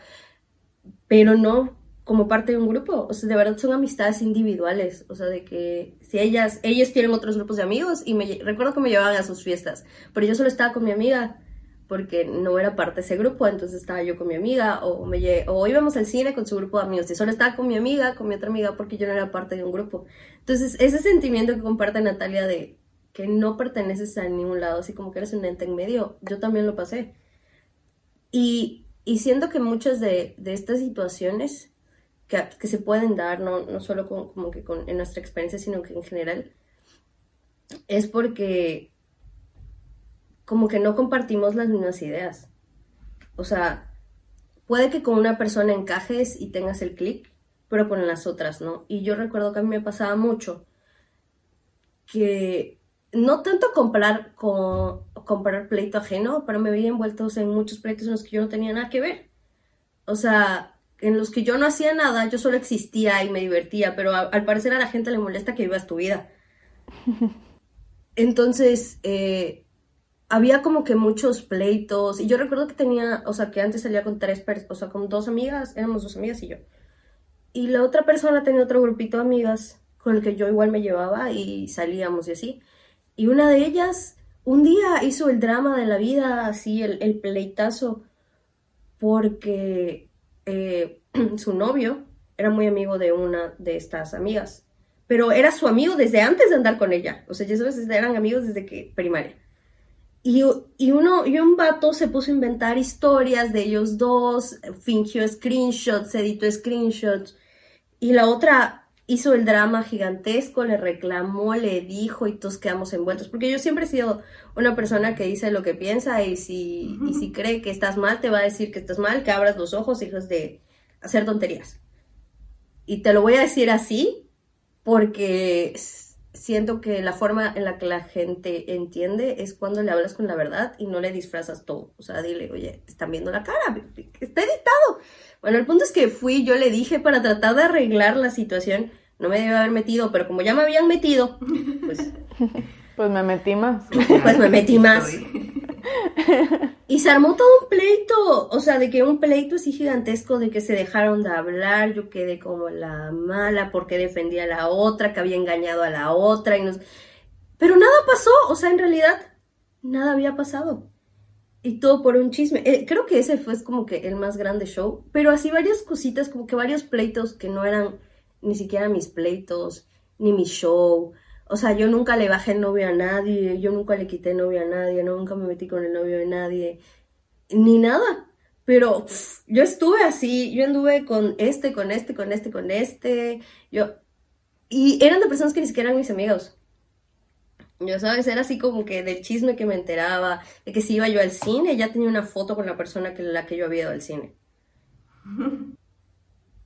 pero no como parte de un grupo, o sea, de verdad son amistades individuales, o sea, de que si ellas, ellos tienen otros grupos de amigos y me recuerdo que me llevaban a sus fiestas, pero yo solo estaba con mi amiga porque no era parte de ese grupo, entonces estaba yo con mi amiga o, me, o íbamos al cine con su grupo de amigos y solo estaba con mi amiga, con mi otra amiga porque yo no era parte de un grupo. Entonces ese sentimiento que comparte Natalia de que no perteneces a ningún lado, así como que eres un ente en medio, yo también lo pasé. Y, y siento que muchas de, de estas situaciones que, que, se pueden dar, no, no solo como que con, en nuestra experiencia, sino que en general, es porque como que no compartimos las mismas ideas. O sea, puede que con una persona encajes y tengas el clic, pero con las otras no. Y yo recuerdo que a mí me pasaba mucho que no tanto comprar con comprar pleito ajeno, pero me veía envueltos en muchos pleitos en los que yo no tenía nada que ver. O sea, en los que yo no hacía nada, yo solo existía y me divertía, pero al parecer a la gente le molesta que vivas tu vida. Entonces, eh, había como que muchos pleitos. Y yo recuerdo que tenía, o sea, que antes salía con tres o sea, con dos amigas, éramos dos amigas y yo. Y la otra persona tenía otro grupito de amigas con el que yo igual me llevaba y salíamos y así. Y una de ellas un día hizo el drama de la vida, así el, el pleitazo, porque eh, su novio era muy amigo de una de estas amigas, pero era su amigo desde antes de andar con ella, o sea, ya sabes, eran amigos desde que primaria. Y, y, uno, y un vato se puso a inventar historias de ellos dos, fingió screenshots, editó screenshots, y la otra hizo el drama gigantesco, le reclamó, le dijo y todos quedamos envueltos. Porque yo siempre he sido una persona que dice lo que piensa y si, y si cree que estás mal, te va a decir que estás mal, que abras los ojos, hijos de hacer tonterías. Y te lo voy a decir así porque siento que la forma en la que la gente entiende es cuando le hablas con la verdad y no le disfrazas todo. O sea, dile, oye, están viendo la cara, está editado. Bueno, el punto es que fui, yo le dije para tratar de arreglar la situación, no me debe haber metido, pero como ya me habían metido, pues... Pues me metí más. Pues me metí más. Y se armó todo un pleito, o sea, de que un pleito así gigantesco, de que se dejaron de hablar, yo quedé como la mala porque defendía a la otra, que había engañado a la otra, y nos... pero nada pasó, o sea, en realidad, nada había pasado. Y todo por un chisme. Eh, creo que ese fue como que el más grande show, pero así varias cositas, como que varios pleitos que no eran ni siquiera mis pleitos, ni mi show. O sea, yo nunca le bajé el novio a nadie, yo nunca le quité novio a nadie, nunca me metí con el novio de nadie, ni nada. Pero yo estuve así, yo anduve con este, con este, con este, con este. Yo. Y eran de personas que ni siquiera eran mis amigos. Ya sabes, era así como que del chisme que me enteraba, de que si iba yo al cine, ya tenía una foto con la persona que la que yo había ido al cine.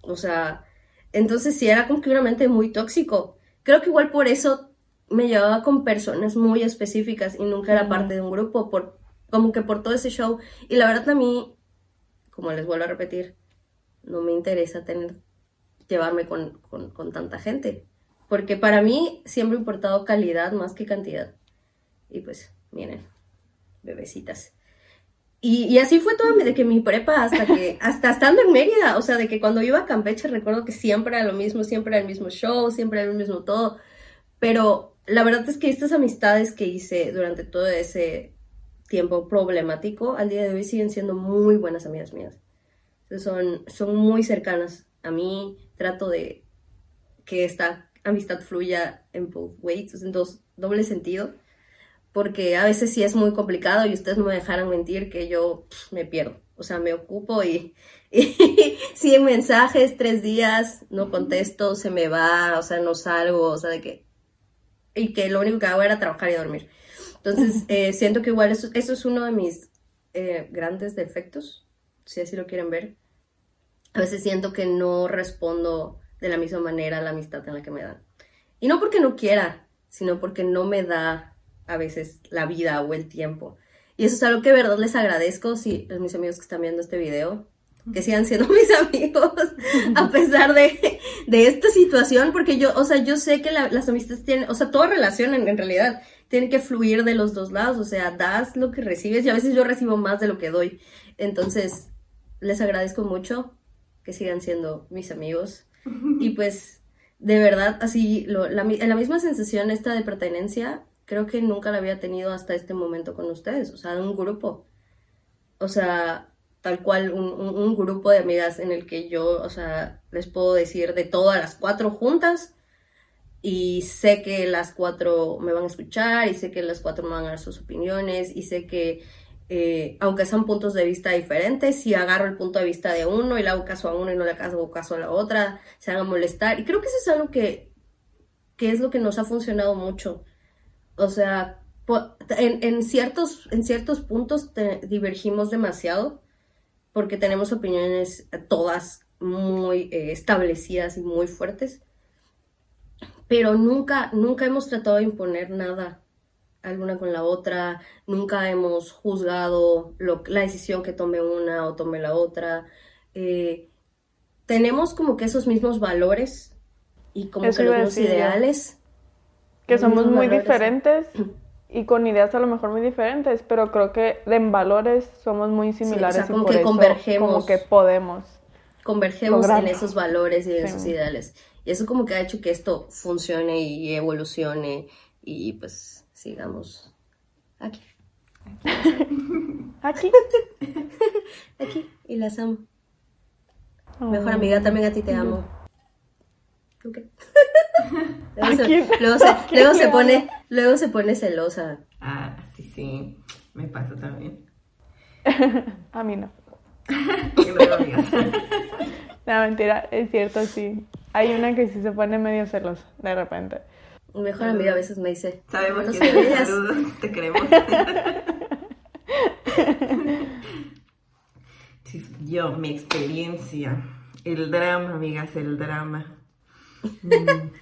O sea, entonces sí era como que una mente muy tóxico. Creo que igual por eso me llevaba con personas muy específicas y nunca era parte de un grupo, por, como que por todo ese show. Y la verdad a mí, como les vuelvo a repetir, no me interesa tener, llevarme con, con, tanta gente. Porque para mí siempre ha importado calidad más que cantidad. Y pues, miren, bebecitas. Y, así fue todo de que mi prepa hasta que, hasta estando en Mérida, o sea, de que cuando iba a Campeche recuerdo que siempre era lo mismo, siempre era el mismo show, siempre era el mismo todo. Pero la verdad es que estas amistades que hice durante todo ese tiempo problemático, al día de hoy siguen siendo muy buenas amigas mías. Son, son muy cercanas a mí, trato de que esta amistad fluya en both ways, en dos doble sentido porque a veces sí es muy complicado y ustedes no me dejaran mentir que yo me pierdo. O sea, me ocupo y, y 100 mensajes, tres días, no contesto, se me va, o sea, no salgo, o sea, de que... Y que lo único que hago era trabajar y dormir. Entonces, eh, siento que igual eso, eso, es uno de mis eh, grandes defectos, si así lo quieren ver. A veces siento que no respondo de la misma manera a la amistad en la que me dan. Y no porque no quiera, sino porque no me da a veces la vida o el tiempo. Y eso es algo que de verdad les agradezco, si mis amigos que están viendo este video, que sigan siendo mis amigos a pesar de, de, esta situación, porque yo, o sea, yo sé que las amistades tienen, o sea, toda relación en, realidad tiene que fluir de los dos lados, o sea, das lo que recibes y a veces yo recibo más de lo que doy. Entonces, les agradezco mucho que sigan siendo mis amigos y pues, de verdad, así, lo, la, la misma sensación esta de pertenencia creo que nunca la había tenido hasta este momento con ustedes, o sea, un grupo. O sea, tal cual un, grupo de amigas en el que yo, o sea, les puedo decir de todas las cuatro juntas y sé que las cuatro me van a escuchar y sé que las cuatro me van a dar sus opiniones y sé que eh, aunque sean puntos de vista diferentes, si agarro el punto de vista de uno y le hago caso a uno y no le hago caso a la otra, se van a molestar. Y creo que eso es algo que, que es lo que nos ha funcionado mucho o sea, en, ciertos, en ciertos puntos divergimos demasiado porque tenemos opiniones todas muy eh, establecidas y muy fuertes, pero nunca, nunca hemos tratado de imponer nada alguna con la otra, nunca hemos juzgado la decisión que tome una o tome la otra. Eh, tenemos como que esos mismos valores y como que los mismos ideales que somos muy diferentes y con ideas a lo mejor muy diferentes, pero creo que en valores somos muy similares como que convergemos. como que podemos. convergemos Lograrlo. en esos valores y en Sí. esos ideales. Y eso como que ha hecho que esto funcione y evolucione y pues sigamos aquí, Aquí. aquí y las amo. Oh. Mejor amiga, también a ti te amo. Luego ¿A se, luego se- pone, luego se pone celosa. Ah, sí, sí. Me pasa también. A mí no. No tengo amigas. La mentira, es cierto, sí. Hay una que sí se pone medio celosa de repente. Mi mejor amiga a veces me dice, Sabemos "No que se eres. veas". Saludos, te queremos. Sí, yo, mi experiencia. El drama, amigas, el drama.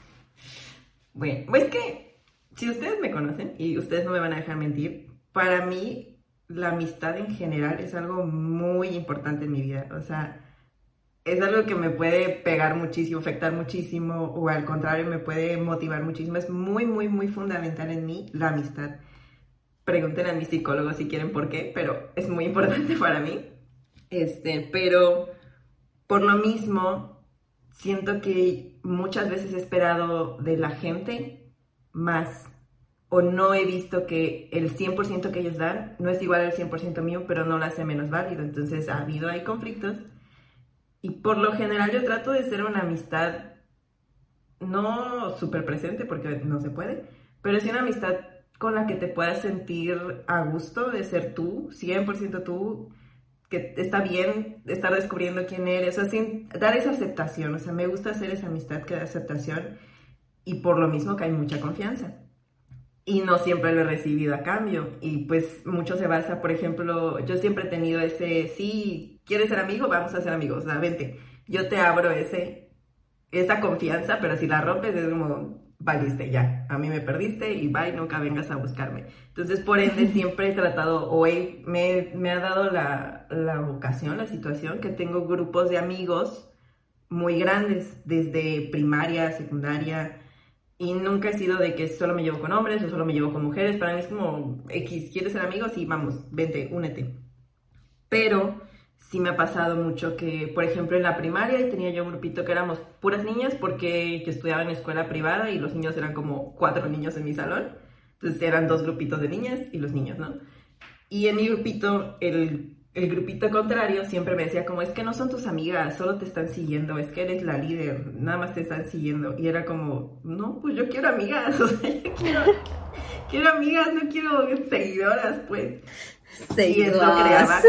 Bueno, pues que si ustedes me conocen y ustedes no me van a dejar mentir, para mí la amistad en general es algo muy importante en mi vida. O sea, es algo que me puede pegar muchísimo, afectar muchísimo, o al contrario, me puede motivar muchísimo. Es muy, muy, muy fundamental en mí la amistad. Pregunten a mi psicólogo si quieren por qué, pero es muy importante para mí. Este, pero por lo mismo, siento que muchas veces he esperado de la gente más o no he visto que el 100% que ellos dan no es igual al 100% mío, pero no lo hace menos válido. Entonces ha habido ahí conflictos y por lo general yo trato de ser una amistad no súper presente porque no se puede, pero sí una amistad con la que te puedas sentir a gusto de ser tú, 100% tú, que está bien estar descubriendo quién eres, o sea, dar esa aceptación, o sea, me gusta hacer esa amistad que da aceptación y por lo mismo que hay mucha confianza. Y no siempre lo he recibido a cambio. Y pues mucho se basa, por ejemplo, yo siempre he tenido ese, sí, ¿quieres ser amigo? Vamos a ser amigos, o sea, vente. Yo te abro ese, esa confianza, pero si la rompes es como, valiste ya, a mí me perdiste y bye, nunca vengas a buscarme. Entonces, por ende, siempre he tratado, o he- me, me ha dado la, la ocasión, la situación, que tengo grupos de amigos muy grandes, desde primaria, secundaria, y nunca he sido de que solo me llevo con hombres o solo me llevo con mujeres. Para mí es como, X, ¿quieres ser amigos? Sí, vamos, vente, únete. Pero sí me ha pasado mucho que, por ejemplo, en la primaria tenía yo un grupito que éramos puras niñas porque yo estudiaba en escuela privada y los niños eran como cuatro niños en mi salón. Entonces eran dos grupitos de niñas y los niños, ¿no? Y en mi grupito, el, el grupito contrario siempre me decía como, es que no son tus amigas, solo te están siguiendo, es que eres la líder, nada más te están siguiendo. Y era como, no, pues yo quiero amigas, o sea, yo quiero, quiero amigas, no quiero seguidoras, pues. Y eso creaba.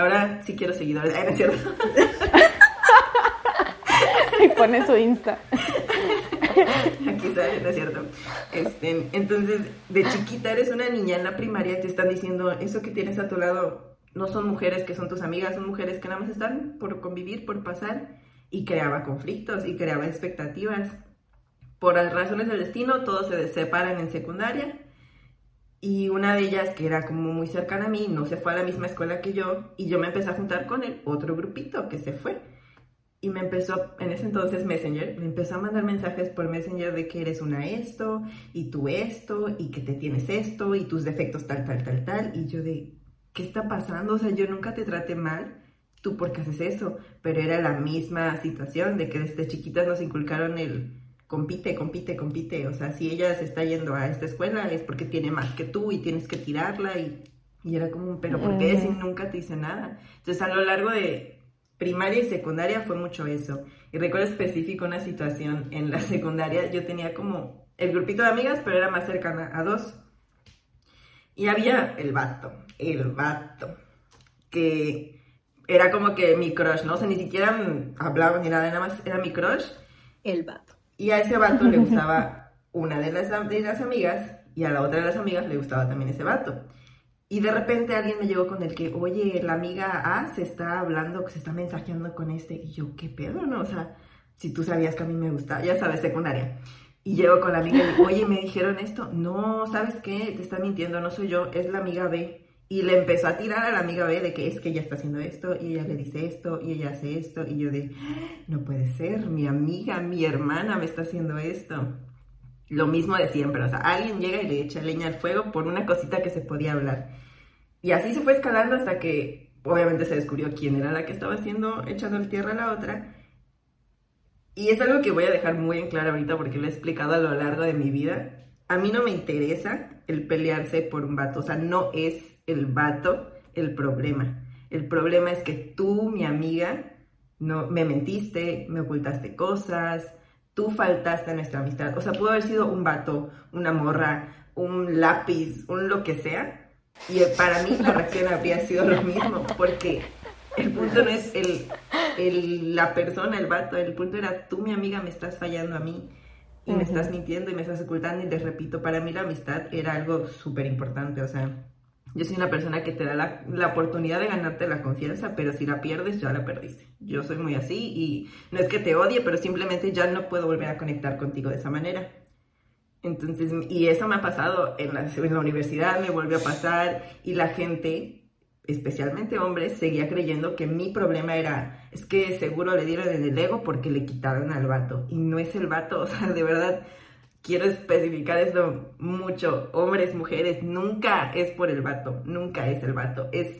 Ahora sí quiero seguidores, Ay, no es cierto. Y pone su Insta. Aquí sale, no es cierto. Este, entonces, de chiquita eres una niña en la primaria te están diciendo, eso que tienes a tu lado no son mujeres que son tus amigas, son mujeres que nada más están por convivir, por pasar, y creaba conflictos y creaba expectativas. Por las razones del destino, todos se separan en secundaria. Y una de ellas, que era como muy cercana a mí, no se fue a la misma escuela que yo, y yo me empecé a juntar con el otro grupito que se fue. Y me empezó, en ese entonces Messenger, me empezó a mandar mensajes por Messenger de que eres una esto, y tú esto, y que te tienes esto, y tus defectos tal, tal, tal, tal. Y yo de, ¿qué está pasando? O sea, yo nunca te traté mal, tú porque haces eso. Pero era la misma situación de que desde chiquitas nos inculcaron el compite, compite, compite. O sea, si ella se está yendo a esta escuela es porque tiene más que tú y tienes que tirarla. Y, y era como, pero ¿por qué si nunca te hice nada? Entonces, a lo largo de primaria y secundaria fue mucho eso. Y recuerdo específico una situación en la secundaria, yo tenía como el grupito de amigas, pero era más cercana a dos. Y había el vato, el vato, que era como que mi crush, ¿no? O sea, ni siquiera hablaba ni nada, nada más era mi crush. El vato. Y a ese vato le gustaba una de las, de las amigas y a la otra de las amigas le gustaba también ese vato. Y de repente alguien me llegó con el que, oye, la amiga A se está hablando, se está mensajeando con este. Y yo, ¿qué pedo, no? O sea, si tú sabías que a mí me gustaba, ya sabes, secundaria. Y llego con la amiga oye, ¿me dijeron esto? No, ¿sabes qué? Te está mintiendo, no soy yo, es la amiga B. Y le empezó a tirar a la amiga B de que es que ella está haciendo esto, y ella le dice esto, y ella hace esto. Y yo de, no puede ser, mi amiga, mi hermana me está haciendo esto. Lo mismo de siempre, o sea, alguien llega y le echa leña al fuego por una cosita que se podía hablar. Y así se fue escalando hasta que obviamente se descubrió quién era la que estaba haciendo, echando el tierra a la otra. Y es algo que voy a dejar muy en claro ahorita porque lo he explicado a lo largo de mi vida. A mí no me interesa el pelearse por un vato, o sea, no es el vato el problema. El problema es que tú, mi amiga, no me mentiste, me ocultaste cosas, tú faltaste a nuestra amistad. O sea, pudo haber sido un vato, una morra, un lápiz, un lo que sea. Y para mí la reacción habría sido lo mismo, porque el punto no es el, el, la persona, el vato, el punto era tú, mi amiga, me estás fallando a mí y me estás mintiendo y me estás ocultando y les repito, para mí la amistad era algo súper importante, o sea, yo soy una persona que te da la, la, oportunidad de ganarte la confianza, pero si la pierdes, ya la perdiste. Yo soy muy así y no es que te odie, pero simplemente ya no puedo volver a conectar contigo de esa manera. Entonces, y eso me ha pasado en la, en la universidad, me volvió a pasar y la gente, especialmente hombres, seguía creyendo que mi problema era, es que seguro le dieron en el ego porque le quitaron al vato. Y no es el vato, o sea, de verdad quiero especificar esto mucho, hombres, mujeres, nunca es por el vato, nunca es el vato, es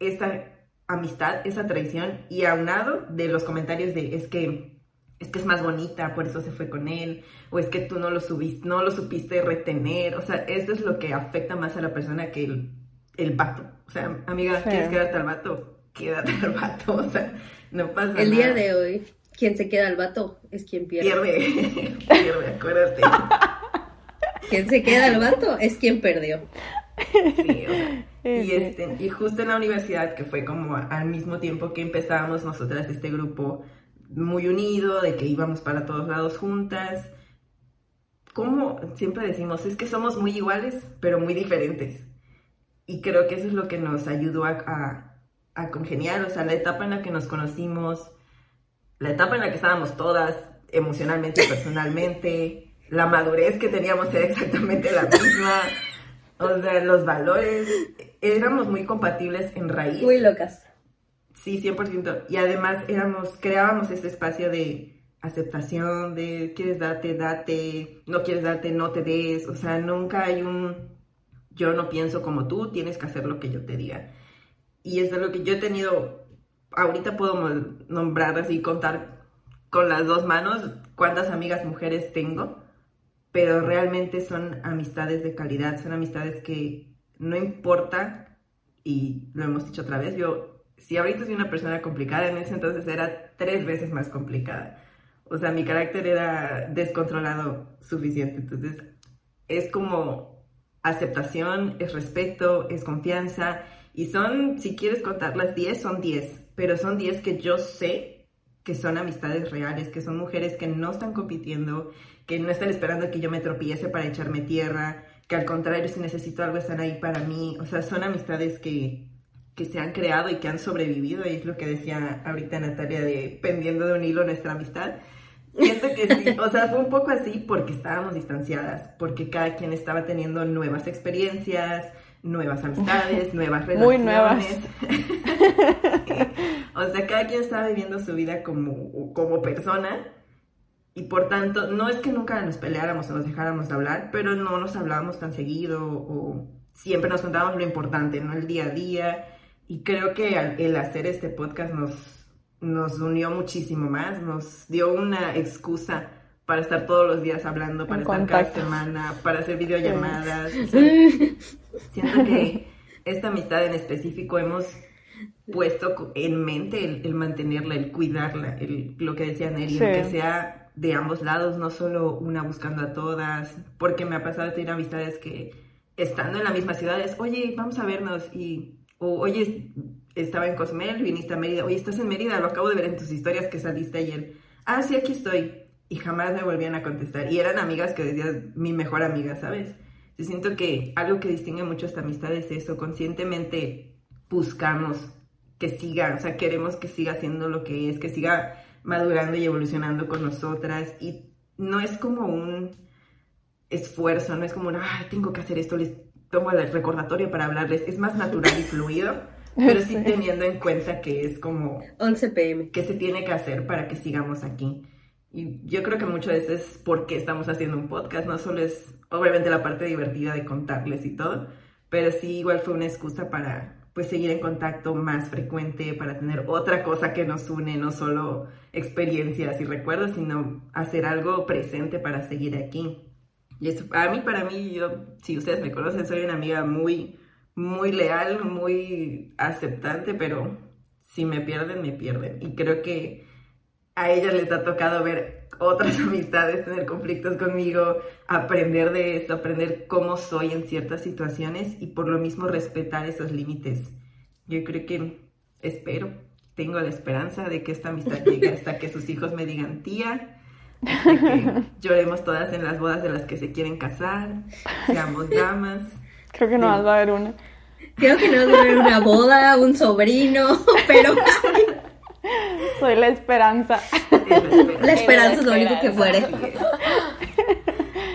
esa amistad, esa traición y aunado de los comentarios de es que es que es más bonita, por eso se fue con él, o es que tú no lo subiste, no lo supiste retener, o sea, eso es lo que afecta más a la persona que el, el vato. O sea, amiga, ¿quieres quedarte al vato? Quédate al vato, o sea, no pasa nada. El día de hoy quien se queda al vato es quien pierde. Pierde, pierde, acuérdate. quien se queda al vato es quien perdió. Sí, o sea, y, este, y justo en la universidad, que fue como al mismo tiempo que empezábamos nosotras este grupo muy unido, de que íbamos para todos lados juntas, como siempre decimos, es que somos muy iguales, pero muy diferentes. Y creo que eso es lo que nos ayudó a, a, a congeniar, o sea, la etapa en la que nos conocimos, la etapa en la que estábamos todas, emocionalmente y personalmente, la madurez que teníamos era exactamente la misma, o sea, los valores, éramos muy compatibles en raíz. Muy locas. Sí, 100%. Y además éramos, creábamos este espacio de aceptación, de quieres darte, date, no quieres darte, no te des, o sea, nunca hay un yo no pienso como tú, tienes que hacer lo que yo te diga. Y es de lo que yo he tenido ahorita puedo nombrar así, contar con las dos manos cuántas amigas mujeres tengo, pero realmente son amistades de calidad, son amistades que no importa, y lo hemos dicho otra vez, yo, si ahorita soy una persona complicada, en ese entonces era tres veces más complicada. O sea, mi carácter era descontrolado suficiente, entonces es como aceptación, es respeto, es confianza, y son, si quieres contar las 10, son 10 pero son 10 que yo sé que son amistades reales, que son mujeres que no están compitiendo, que no están esperando que yo me tropiece para echarme tierra, que al contrario, si necesito algo están ahí para mí. O sea, son amistades que, que se han creado y que han sobrevivido, y es lo que decía ahorita Natalia de pendiendo de un hilo nuestra amistad. Siento que sí, o sea, fue un poco así porque estábamos distanciadas, porque cada quien estaba teniendo nuevas experiencias, nuevas amistades, nuevas relaciones. Muy nuevas. O sea, cada quien estaba viviendo su vida como, como persona y por tanto, no es que nunca nos peleáramos o nos dejáramos de hablar, pero no nos hablábamos tan seguido o siempre nos contábamos lo importante, ¿no? El día a día. Y creo que el hacer este podcast nos, nos unió muchísimo más, nos dio una excusa para estar todos los días hablando, para estar cada semana, para hacer videollamadas. siento que esta amistad en específico hemos puesto en mente el, mantenerla, el cuidarla, el, lo que decía Nelly, que sea de ambos lados, no solo una buscando a todas, porque me ha pasado tener amistades que estando en la misma ciudad es, oye, vamos a vernos y, o oye, estaba en Cosmel, viniste a Mérida, oye, estás en Mérida, lo acabo de ver en tus historias que saliste ayer. Ah, sí, aquí estoy y jamás me volvían a contestar. Y eran amigas que decías, mi mejor amiga, ¿sabes? Yo siento que algo que distingue mucho esta amistad es eso, conscientemente buscamos que siga, o sea, queremos que siga siendo lo que es, que siga madurando y evolucionando con nosotras. Y no es como un esfuerzo, no es como, ay, tengo que hacer esto, les tomo el recordatorio para hablarles, es más natural y fluido. Pero sí teniendo en cuenta que es como... 11 pm. Que se tiene que hacer para que sigamos aquí. Y yo creo que mucho de eso es por qué estamos haciendo un podcast, no solo es obviamente la parte divertida de contarles y todo, pero sí igual fue una excusa para, pues seguir en contacto más frecuente, para tener otra cosa que nos une, no solo experiencias y recuerdos, sino hacer algo presente para seguir aquí. Y eso, a mí, para mí, yo, si ustedes me conocen, soy una amiga muy, muy leal, muy aceptante, pero si me pierden, me pierden. Y creo que a ellas les ha tocado ver otras amistades, tener conflictos conmigo, aprender de eso, aprender cómo soy en ciertas situaciones y por lo mismo respetar esos límites. Yo creo que espero, tengo la esperanza de que esta amistad llegue hasta que sus hijos me digan tía, hasta que lloremos todas en las bodas de las que se quieren casar, seamos damas. Creo que no más va a haber una. Creo que no va a haber una boda, un sobrino, pero soy la esperanza. La esperanza es lo único que fuere.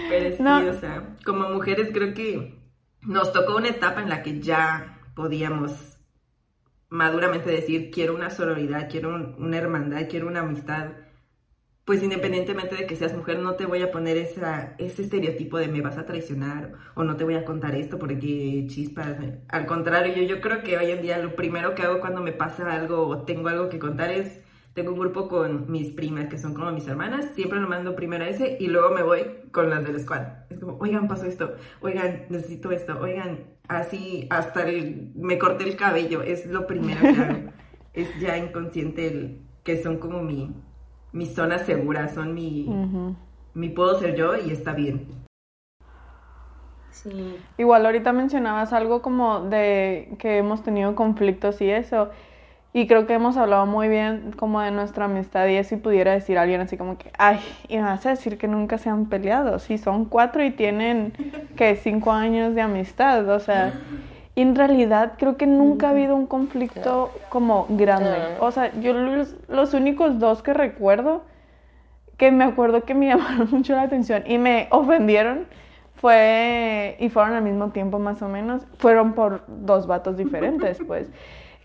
Pero sí, o sea, como mujeres creo que nos tocó una etapa en la que ya podíamos maduramente decir, quiero una sororidad, quiero una hermandad, quiero una amistad pues independientemente de que seas mujer, no te voy a poner esa, ese estereotipo de me vas a traicionar o no te voy a contar esto porque chispas. Al contrario, yo, yo creo que hoy en día lo primero que hago cuando me pasa algo o tengo algo que contar es, tengo un grupo con mis primas que son como mis hermanas, siempre lo mando primero a ese y luego me voy con las del squad. Es como, oigan, pasó esto, oigan, necesito esto, oigan, así hasta el, me corté el cabello, es lo primero que hago. es ya inconsciente el, que son como mi mi zona segura, son mi, mi puedo ser yo y está bien. Sí. Igual ahorita mencionabas algo como de que hemos tenido conflictos y eso. Y creo que hemos hablado muy bien como de nuestra amistad y eso y pudiera decir a alguien así como que, ay, y me vas a decir que nunca se han peleado. Sí, son cuatro y tienen que cinco años de amistad, o sea, y en realidad creo que nunca ha habido un conflicto como grande. O sea, yo los, únicos dos que recuerdo, que me acuerdo que me llamaron mucho la atención y me ofendieron, fue, y fueron al mismo tiempo más o menos, fueron por dos vatos diferentes, pues,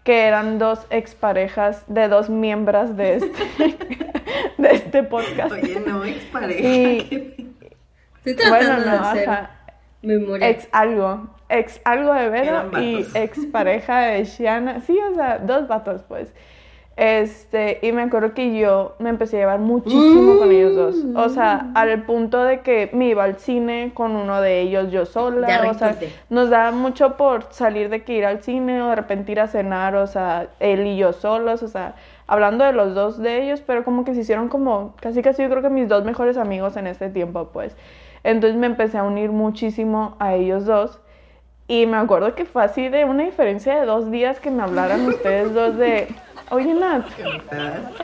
que eran dos exparejas de dos miembros de este, de este podcast. Oye, no, expareja. Y, bueno, no, Ex algo ex algo de Vero y ex pareja de Shiana. Sí, o sea, dos vatos, pues. Este, y me acuerdo que yo me empecé a llevar muchísimo con ellos dos. O sea, al punto de que me iba al cine con uno de ellos yo sola. o sea, nos daba mucho por salir de que ir al cine o de repente ir a cenar, o sea, él y yo solos, o sea, hablando de los dos de ellos, pero como que se hicieron como casi casi yo creo que mis dos mejores amigos en este tiempo, pues. Entonces me empecé a unir muchísimo a ellos dos. Y me acuerdo que fue así de una diferencia de dos días que me hablaran ustedes dos de, oye Nat,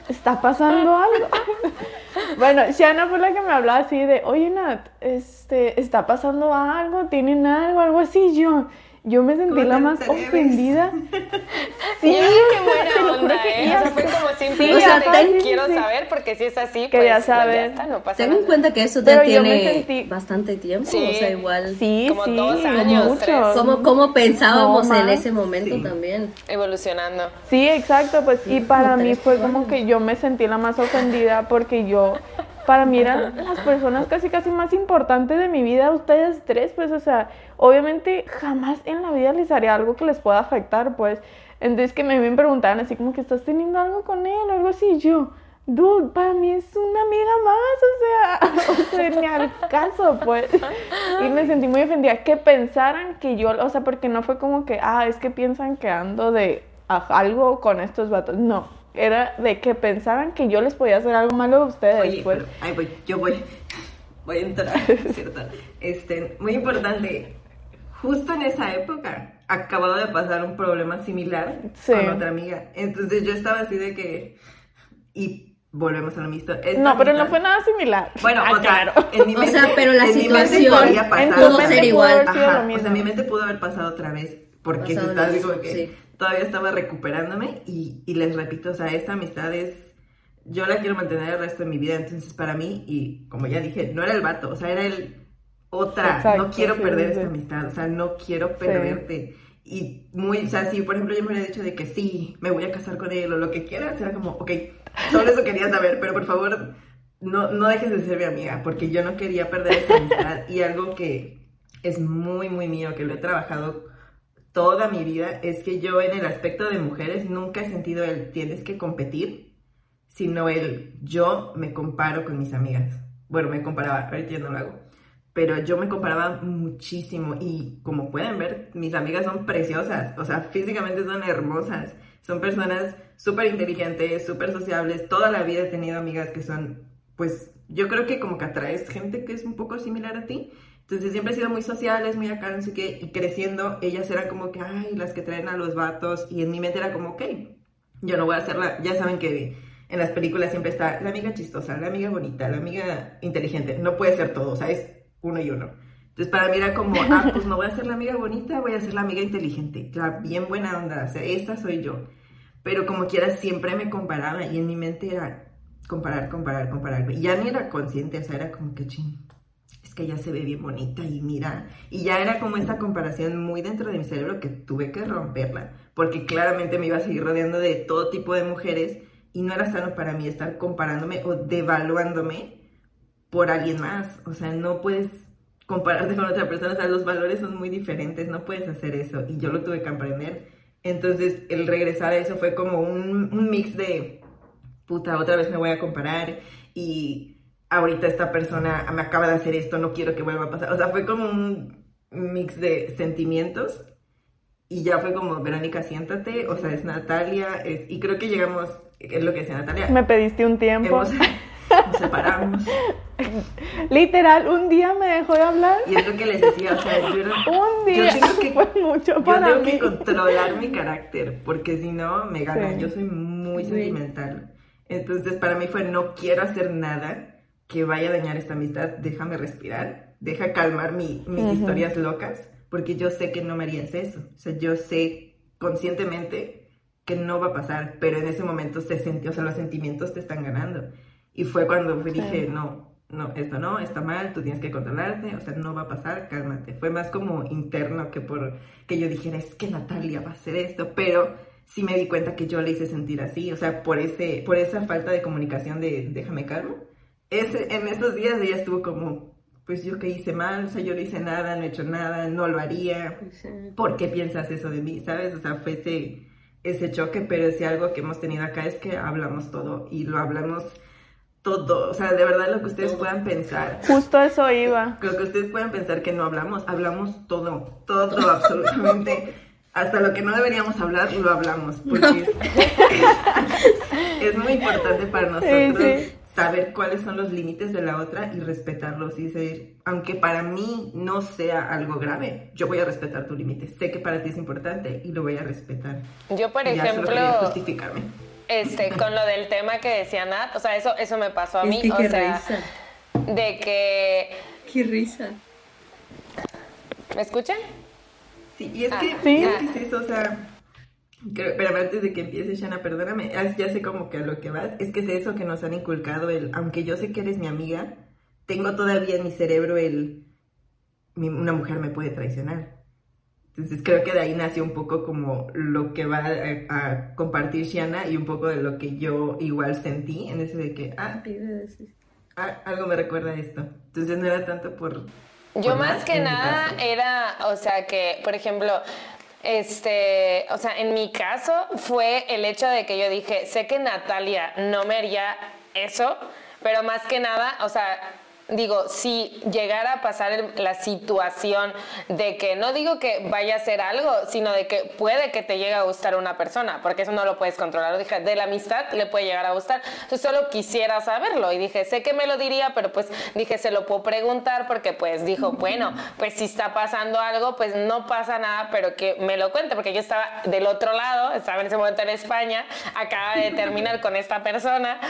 está pasando algo. bueno, Shana fue la que me hablaba así de, oye Nat, este, está pasando algo, tienen algo, algo así. Yo, yo me sentí la más ofendida. Sí, qué buena onda, ¿eh? O sea, fue como simplemente quiero saber, porque si es así, pues ya saber. Está, no pasa Ten en cuenta que eso ya tiene bastante tiempo, o sea, igual. Sí, como sí, dos años, mucho. Como, como pensábamos en ese momento también. Evolucionando. Sí, exacto, pues, y para mí fue como que yo me sentí la más ofendida porque yo para mí eran las personas casi casi más importantes de mi vida, ustedes tres, pues, o sea, obviamente jamás en la vida les haría algo que les pueda afectar, pues. Entonces que me, me preguntaban así como que estás teniendo algo con él o algo así, yo, dude, para mí es una amiga más, o sea, o sea, ni al caso, pues. Y me sentí muy ofendida, que pensaran que yo, o sea, porque no fue como que, ah, es que piensan que ando de algo con estos vatos, no era de que pensaran que yo les podía hacer algo malo a ustedes. Oye, pues. ay, voy, yo voy, voy a entrar, ¿cierto? Este, muy importante, justo en esa época acababa de pasar un problema similar con otra amiga. Entonces yo estaba así de que, y volvemos a lo mismo. no, pero no fue nada similar. Bueno, o, sea, en mi mente, o sea, pero la situación pudo ser igual. Ajá, o sea, en mi mente pudo haber pasado otra vez, porque si estás digo que todavía estaba recuperándome y, y, les repito, o sea, esta amistad es, yo la quiero mantener el resto de mi vida, entonces para mí, y como ya dije, no era el vato, o sea, era el otra, no quiero perder esta amistad, o sea, no quiero perderte. Y muy, o sea, si por ejemplo yo me hubiera dicho de que sí, me voy a casar con él o lo que quieras, era como, ok, solo eso quería saber, pero por favor, no, no dejes de ser mi amiga, porque yo no quería perder esa amistad y algo que es muy, muy mío, que lo he trabajado toda mi vida es que yo en el aspecto de mujeres nunca he sentido el tienes que competir, sino el yo me comparo con mis amigas. Bueno, me comparaba, ahorita ya no lo hago, pero yo me comparaba muchísimo y como pueden ver, mis amigas son preciosas, o sea, físicamente son hermosas, son personas súper inteligentes, súper sociables, toda la vida he tenido amigas que son, pues, yo creo que como que atraes gente que es un poco similar a ti entonces siempre he sido muy sociales, muy acá, no sé qué, y creciendo ellas eran como que, ay, las que traen a los vatos, y en mi mente era como, ok, yo no voy a hacerla, ya saben que en las películas siempre está la amiga chistosa, la amiga bonita, la amiga inteligente, no puede ser todo, o sea, es uno y uno. Entonces para mí era como, ah, pues no voy a ser la amiga bonita, voy a ser la amiga inteligente, la bien buena onda, o sea, esta soy yo. Pero como quiera siempre me comparaba y en mi mente era comparar, comparar, comparar. Y ya ni era consciente, o sea, era como que ching es que ella se ve bien bonita y mira, y ya era como esta comparación muy dentro de mi cerebro que tuve que romperla, porque claramente me iba a seguir rodeando de todo tipo de mujeres y no era sano para mí estar comparándome o devaluándome por alguien más, o sea, no puedes compararte con otra persona, o sea, los valores son muy diferentes, no puedes hacer eso y yo lo tuve que aprender. Entonces, el regresar a eso fue como un, un mix de, puta, otra vez me voy a comparar y ahorita esta persona me acaba de hacer esto, no quiero que vuelva a pasar. O sea, fue como un mix de sentimientos y ya fue como, Verónica, siéntate, o sea, es Natalia, es... y creo que llegamos, es lo que decía Natalia. Me pediste un tiempo. nos separamos. Literal, un día me dejó de hablar. Y es lo que les decía, o sea, yo, un día yo tengo que, fue mucho para yo tengo mí. que controlar mi carácter, porque si no, me gana. Yo soy muy sentimental. Entonces, para mí fue, no quiero hacer nada que vaya a dañar esta amistad, déjame respirar, deja calmar mi, mis historias locas, porque yo sé que no me harías eso. O sea, yo sé conscientemente que no va a pasar, pero en ese momento se sintió, o sea, los sentimientos te están ganando. Y fue cuando dije, no, no, esto no, está mal, tú tienes que controlarte, o sea, no va a pasar, cálmate. Fue más como interno que por que yo dijera, es que Natalia va a hacer esto, pero sí me di cuenta que yo le hice sentir así, o sea, por, ese, por esa falta de comunicación de déjame calmo ese, en esos días ella estuvo como, pues yo que hice mal, o sea, yo no hice nada, no he hecho nada, no lo haría. ¿Por qué piensas eso de mí? ¿Sabes? O sea, fue ese, ese choque, pero si algo que hemos tenido acá es que hablamos todo y lo hablamos todo, o sea, de verdad lo que ustedes puedan pensar. Justo eso iba. Lo que ustedes puedan pensar que no hablamos, hablamos todo, todo, absolutamente. Hasta lo que no deberíamos hablar, lo hablamos, porque es, es muy importante para nosotros Sí, sí. saber cuáles son los límites de la otra y respetarlos y decir, aunque para mí no sea algo grave, yo voy a respetar tu límite. Sé que para ti es importante y lo voy a respetar. Yo, por Y ya solo ejemplo, quería justificarme. Este, con lo del tema que decía Nat, o sea, eso, eso me pasó a Es mí, que o qué sea, risa. de que, Qué risa. ¿me escuchan? Sí, y es Ah, que, sí. es, que es eso, o sea, creo- pero antes de que empiece, Shana, perdóname, ah, ya sé como que a lo que vas, es que es eso que nos han inculcado, el, aunque yo sé que eres mi amiga, tengo todavía en mi cerebro el, mi- una mujer me puede traicionar. Entonces creo que de ahí nació un poco como lo que va a, a compartir Shiana y un poco de lo que yo igual sentí en ese de que, ah, ah, algo me recuerda a esto. Entonces no era tanto por... Yo por más que nada era, o sea, que, por ejemplo, este, o sea, en mi caso fue el hecho de que yo dije, sé que Natalia no me haría eso, pero más que nada, o sea, digo, si llegara a pasar la situación de que no digo que vaya a ser algo, sino de que puede que te llegue a gustar una persona, porque eso no lo puedes controlar. Dije, de la amistad le puede llegar a gustar. Entonces solo quisiera saberlo y dije, sé que me lo diría, pero pues dije, se lo puedo preguntar porque pues dijo, bueno, pues si está pasando algo, pues no pasa nada, pero que me lo cuente, porque yo estaba del otro lado, estaba en ese momento en España, acaba de terminar con esta persona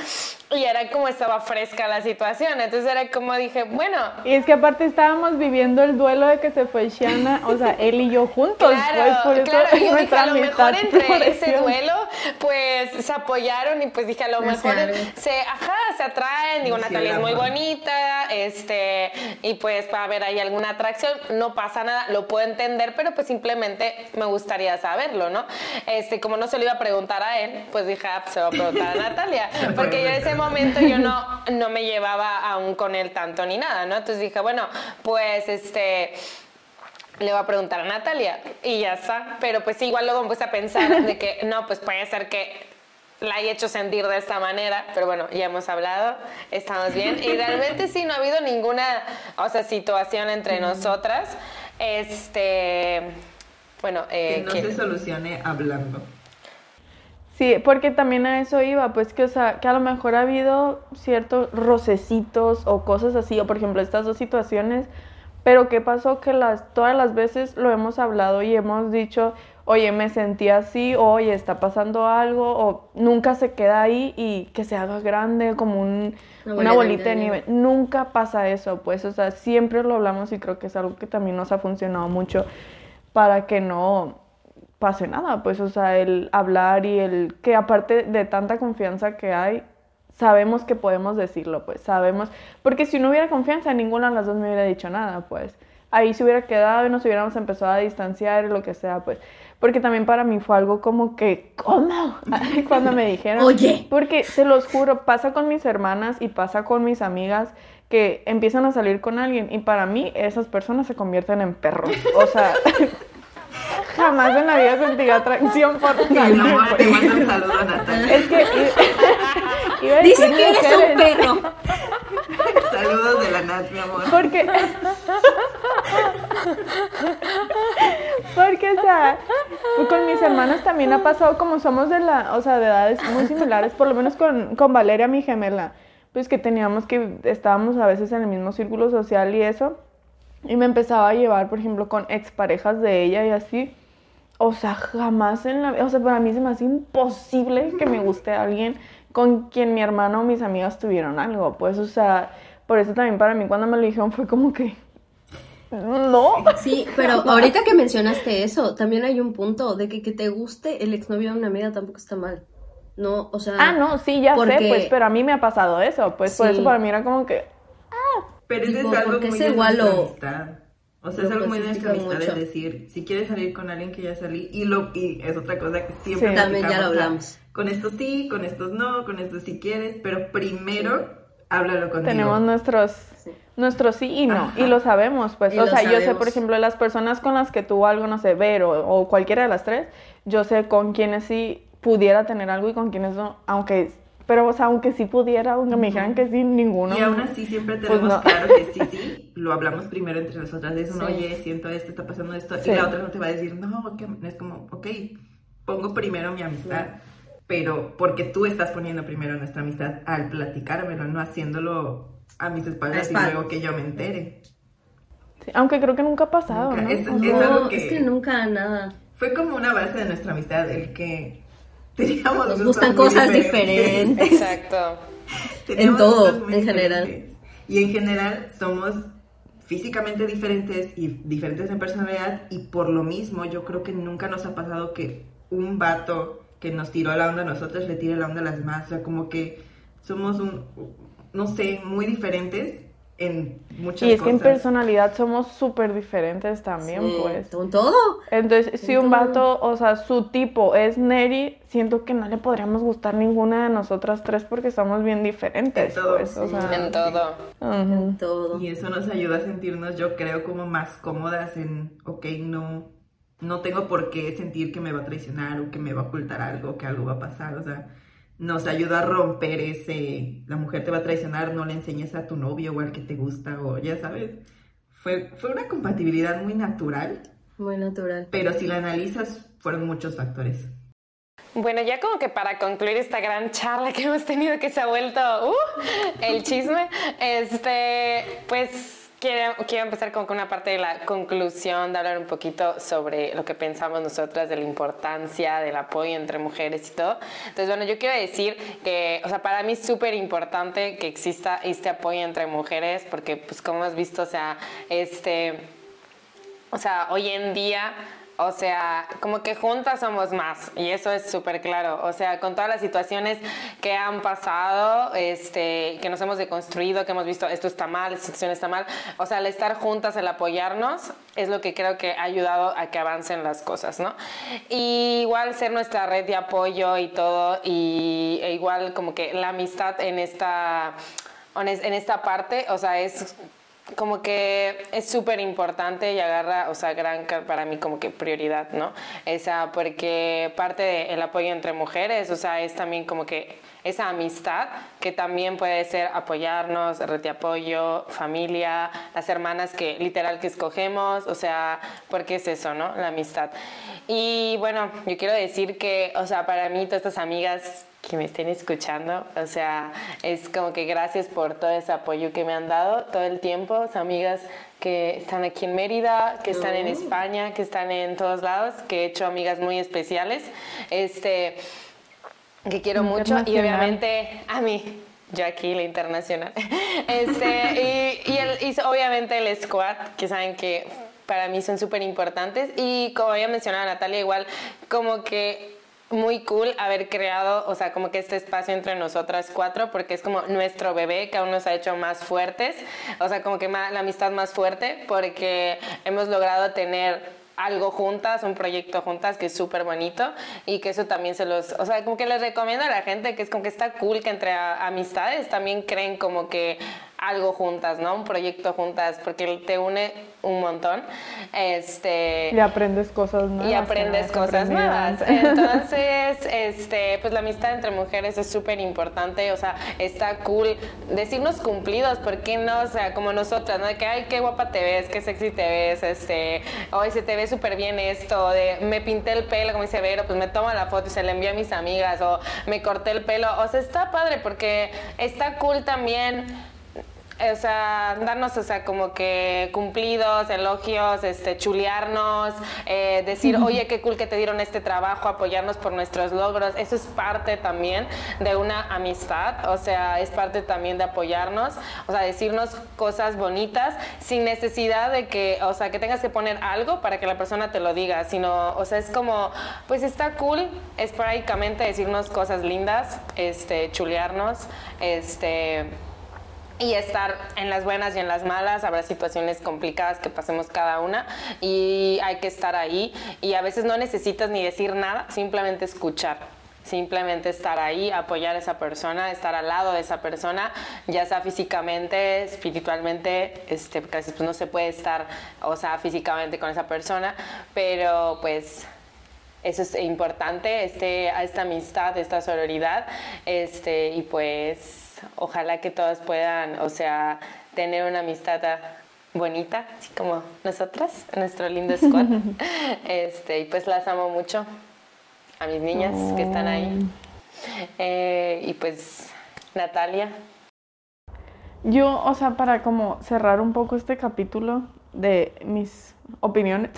y era como estaba fresca la situación. Entonces era como dije, bueno, Y es que aparte estábamos viviendo el duelo de que se fue Shiana, o sea, él y yo juntos, Claro, pues por eso claro, yo dije a lo mejor entre ese duelo, pues se apoyaron y pues dije a lo mejor se, ajá, se atraen, digo, Sí, Natalia es el muy bonita, este, y pues va a haber ahí alguna atracción, no pasa nada, lo puedo entender, pero pues simplemente me gustaría saberlo, ¿no? Este, como no se lo iba a preguntar a él, pues dije, ah, pues se va a preguntar a Natalia, porque yo en ese momento yo no, no me llevaba aún con él tanto ni nada, ¿no? Entonces dije, bueno, pues este le voy a preguntar a Natalia y ya está. Pero pues igual luego me puse a pensar de que no, pues puede ser que la haya hecho sentir de esta manera, pero bueno, ya hemos hablado, estamos bien. Y realmente sí, no ha habido ninguna, o sea, situación entre nosotras. Este, bueno, eh, que no se solucione hablando. Sí, porque también a eso iba, pues que, o sea, que a lo mejor ha habido ciertos rocecitos o cosas así, o por ejemplo estas dos situaciones, pero ¿qué pasó? Que las, todas las veces lo hemos hablado y hemos dicho, oye, me sentí así, oye, está pasando algo, o nunca se queda ahí y que se haga grande como un, una, bolita de nieve. Nunca pasa eso, pues, o sea, siempre lo hablamos y creo que es algo que también nos ha funcionado mucho para que no pase nada, pues, o sea, el hablar y el que aparte de tanta confianza que hay, sabemos que podemos decirlo, pues, sabemos, porque si no hubiera confianza, ninguna de las dos me hubiera dicho nada, pues, ahí se hubiera quedado y nos hubiéramos empezado a distanciar, lo que sea, pues, porque también para mí fue algo como que, ¿cómo? Cuando me dijeron, oye, porque se los juro, pasa con mis hermanas y pasa con mis amigas que empiezan a salir con alguien y para mí esas personas se convierten en perros, o sea... Jamás en la vida sentí atracción por nadie. No, te pues. mando un saludo, Natalia. Es que iba a Dice que eres un perro. Saludos de la Nat, mi amor. Porque. Porque, o sea, con mis hermanas también ha pasado como somos de la, o sea, de edades muy similares, por lo menos con, con Valeria, mi gemela, pues que teníamos que, estábamos a veces en el mismo círculo social y eso y me empezaba a llevar, por ejemplo, con exparejas de ella y así. O sea, jamás en la vida, o sea, para mí se me hace imposible que me guste alguien con quien mi hermano o mis amigas tuvieron algo. Pues, o sea, por eso también para mí cuando me lo dijeron fue como que... No. Sí, pero ahorita que mencionaste eso, también hay un punto de que que te guste el exnovio de una amiga tampoco está mal. No, o sea... Ah, no, sí, ya sé, pues, pero a mí me ha pasado eso. Pues por eso para mí era como que... Pero eso es algo muy de nuestra amistad. O sea, es algo muy de nuestra amistad, es decir, si quieres salir con alguien que ya salí, y, lo, y es otra cosa que siempre sí, también ya lo hablamos. Con estos sí, con estos no, con estos sí quieres, pero primero háblalo contigo. Tenemos nuestros sí. nuestros sí y no, y lo sabemos, pues, o sea, yo sé, por ejemplo, las personas con las que tuvo algo, no sé, ver o, o cualquiera de las tres, yo sé con quienes sí pudiera tener algo y con quienes no, aunque pero, o sea, aunque sí pudiera, aunque me dijeran que sí, ninguno. Y aún así siempre pues tenemos claro que sí, sí, lo hablamos primero entre nosotras. Es un, oye, siento esto, está pasando esto. Y la otra no te va a decir, no, que es como, ok, pongo primero mi amistad. Pero porque tú estás poniendo primero nuestra amistad al platicármelo, no haciéndolo a mis espaldas y luego que yo me entere. aunque creo que nunca ha pasado, ¿no? Es, algo que... Es que nunca nada. Fue como una base de nuestra amistad, el que nos gustan cosas diferentes. Exacto. en todo, en general. Y en general somos físicamente diferentes y diferentes en personalidad y por lo mismo yo creo que nunca nos ha pasado que un vato que nos tiró la onda a nosotros le tire la onda a las demás. O sea, como que somos un, no sé, muy diferentes en muchas Y es que en personalidad somos súper diferentes también, pues. En todo. Entonces, si un vato, o sea, su tipo es Neri, siento que no le podríamos gustar ninguna de nosotras tres porque somos bien diferentes. En todo. Pues, o sea, en todo. En todo. Y eso nos ayuda a sentirnos, yo creo, como más cómodas en, ok, no, no tengo por qué sentir que me va a traicionar o que me va a ocultar algo, que algo va a pasar, o sea nos ayuda a romper ese, la mujer te va a traicionar, no le enseñes a tu novio o al que te gusta o ya sabes. Fue, fue una compatibilidad muy natural. Muy natural. Pero si la analizas, fueron muchos factores. Bueno, ya como que para concluir esta gran charla que hemos tenido que se ha vuelto uh, el chisme, este, pues Quiero, quiero, empezar con una parte de la conclusión, de hablar un poquito sobre lo que pensamos nosotras de la importancia del apoyo entre mujeres y todo. Entonces, bueno, yo quiero decir que, o sea, para mí es súper importante que exista este apoyo entre mujeres, porque, pues, como has visto, o sea, este, o sea, hoy en día o sea, como que juntas somos más y eso es súper claro. O sea, con todas las situaciones que han pasado, este, que nos hemos deconstruido, que hemos visto esto está mal, esta situación está mal. O sea, el estar juntas, el apoyarnos, es lo que creo que ha ayudado a que avancen las cosas, ¿no? Y igual ser nuestra red de apoyo y todo, y e igual como que la amistad en esta, en esta parte, o sea, es como que es súper importante y agarra, o sea, gran para mí como que prioridad, ¿no? Esa, porque parte del apoyo entre mujeres, o sea, es también como que esa amistad que también puede ser apoyarnos, red apoyo, familia, las hermanas que literal que escogemos, o sea, porque es eso, ¿no? La amistad. Y bueno, yo quiero decir que, o sea, para mí todas estas amigas que me estén escuchando. O sea, es como que gracias por todo ese apoyo que me han dado todo el tiempo. amigas que están aquí en Mérida, que están en España, que están en todos lados, que he hecho amigas muy especiales. Este, que quiero mucho y obviamente a mí. Yo aquí, la internacional. Este, y, y, y obviamente el squad, que saben que para mí son súper importantes. Y como había mencionado Natalia, igual como que muy cool haber creado, o sea, como que este espacio entre nosotras cuatro, porque es como nuestro bebé que aún nos ha hecho más fuertes, o sea, como que la amistad más fuerte, porque hemos logrado tener algo juntas, un proyecto juntas que es súper bonito y que eso también se los, o sea, como que les recomiendo a la gente que es como que está cool que entre amistades también creen como que algo juntas, ¿no? Un proyecto juntas, porque te une un montón. Este, y aprendes cosas nuevas. Y aprendes cosas nuevas. Entonces, este, pues la amistad entre mujeres es súper importante, o sea, está cool decirnos cumplidos, ¿por qué no? O sea, como nosotras, ¿no? De que, ay, qué guapa te ves, qué sexy te ves, este, hoy se te ve súper bien esto, de me pinté el pelo, como dice Vero, pues me tomo la foto y se la envío a mis amigas, o me corté el pelo, o sea, está padre porque está cool también o sea, darnos, o sea, como que cumplidos, elogios, este, chulearnos, eh, decir, oye, qué cool que te dieron este trabajo, apoyarnos por nuestros logros, eso es parte también de una amistad, o sea, es parte también de apoyarnos, o sea, decirnos cosas bonitas sin necesidad de que, o sea, que tengas que poner algo para que la persona te lo diga, sino, o sea, es como, pues está cool, esporádicamente decirnos cosas lindas, este, chulearnos, este y estar en las buenas y en las malas, habrá situaciones complicadas que pasemos cada una y hay que estar ahí y a veces no necesitas ni decir nada, simplemente escuchar. Simplemente estar ahí, apoyar a esa persona, estar al lado de esa persona, ya sea físicamente, espiritualmente, este, casi pues no se puede estar, o sea, físicamente con esa persona, pero pues eso es importante, este, esta amistad, esta sororidad, este, y pues ojalá que todos puedan, o sea, tener una amistad bonita, así como nosotras, nuestro lindo squad. este, y pues las amo mucho, a mis niñas que están ahí. Eh, y pues, Natalia. Yo, o sea, para como cerrar un poco este capítulo de mis opiniones,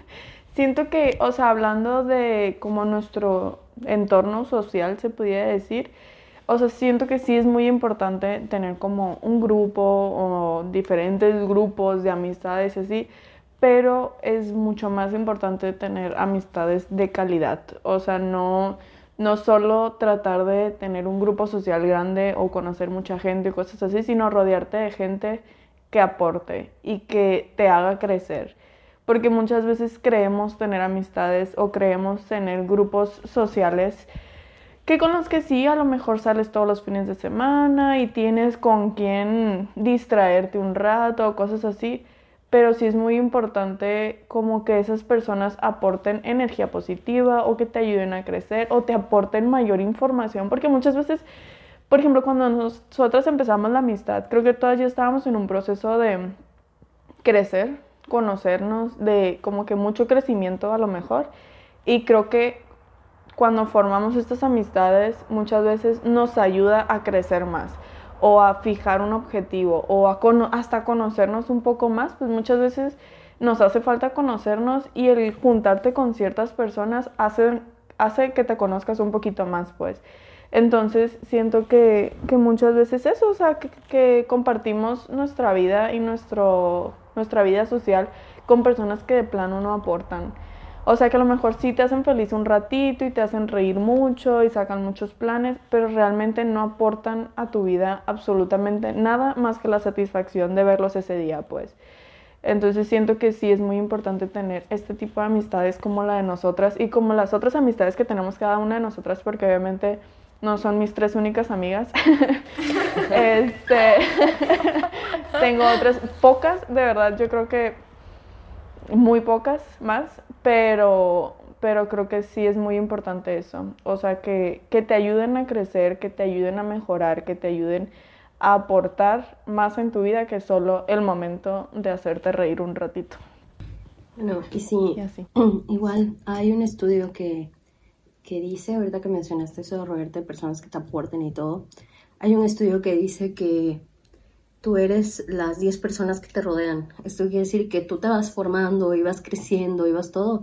siento que, o sea, hablando de como nuestro entorno social, se podría decir, o sea, siento que sí es muy importante tener como un grupo o diferentes grupos de amistades y así, pero es mucho más importante tener amistades de calidad. O sea, no, no solo tratar de tener un grupo social grande o conocer mucha gente y cosas así, sino rodearte de gente que aporte y que te haga crecer. Porque muchas veces creemos tener amistades o creemos tener grupos sociales que con los que sí, a lo mejor sales todos los fines de semana y tienes con quien distraerte un rato o cosas así, pero sí es muy importante como que esas personas aporten energía positiva o que te ayuden a crecer o te aporten mayor información, porque muchas veces, por ejemplo, cuando nosotras empezamos la amistad, creo que todas ya estábamos en un proceso de crecer, conocernos, de como que mucho crecimiento a lo mejor, y creo que cuando formamos estas amistades muchas veces nos ayuda a crecer más o a fijar un objetivo o a hasta conocernos un poco más, pues muchas veces nos hace falta conocernos y el juntarte con ciertas personas hace, hace que te conozcas un poquito más, pues. Entonces siento que, muchas veces eso, o sea, que, que, compartimos nuestra vida y nuestro, nuestra vida social con personas que de plano no aportan. O sea que a lo mejor sí te hacen feliz un ratito y te hacen reír mucho y sacan muchos planes, pero realmente no aportan a tu vida absolutamente nada más que la satisfacción de verlos ese día, pues. Entonces siento que sí es muy importante tener este tipo de amistades como la de nosotras y como las otras amistades que tenemos cada una de nosotras, porque obviamente no son mis tres únicas amigas. este, tengo otras, pocas, de verdad, yo creo que muy pocas más, pero, pero creo que sí es muy importante eso. O sea, que, que te ayuden a crecer, que te ayuden a mejorar, que te ayuden a aportar más en tu vida que solo el momento de hacerte reír un ratito. Bueno, y sí, igual hay un estudio que, que dice, ahorita que mencionaste eso de rodearte de personas que te aporten y todo, hay un estudio que dice que tú eres las 10 personas que te rodean. Esto quiere decir que tú te vas formando y vas creciendo y vas todo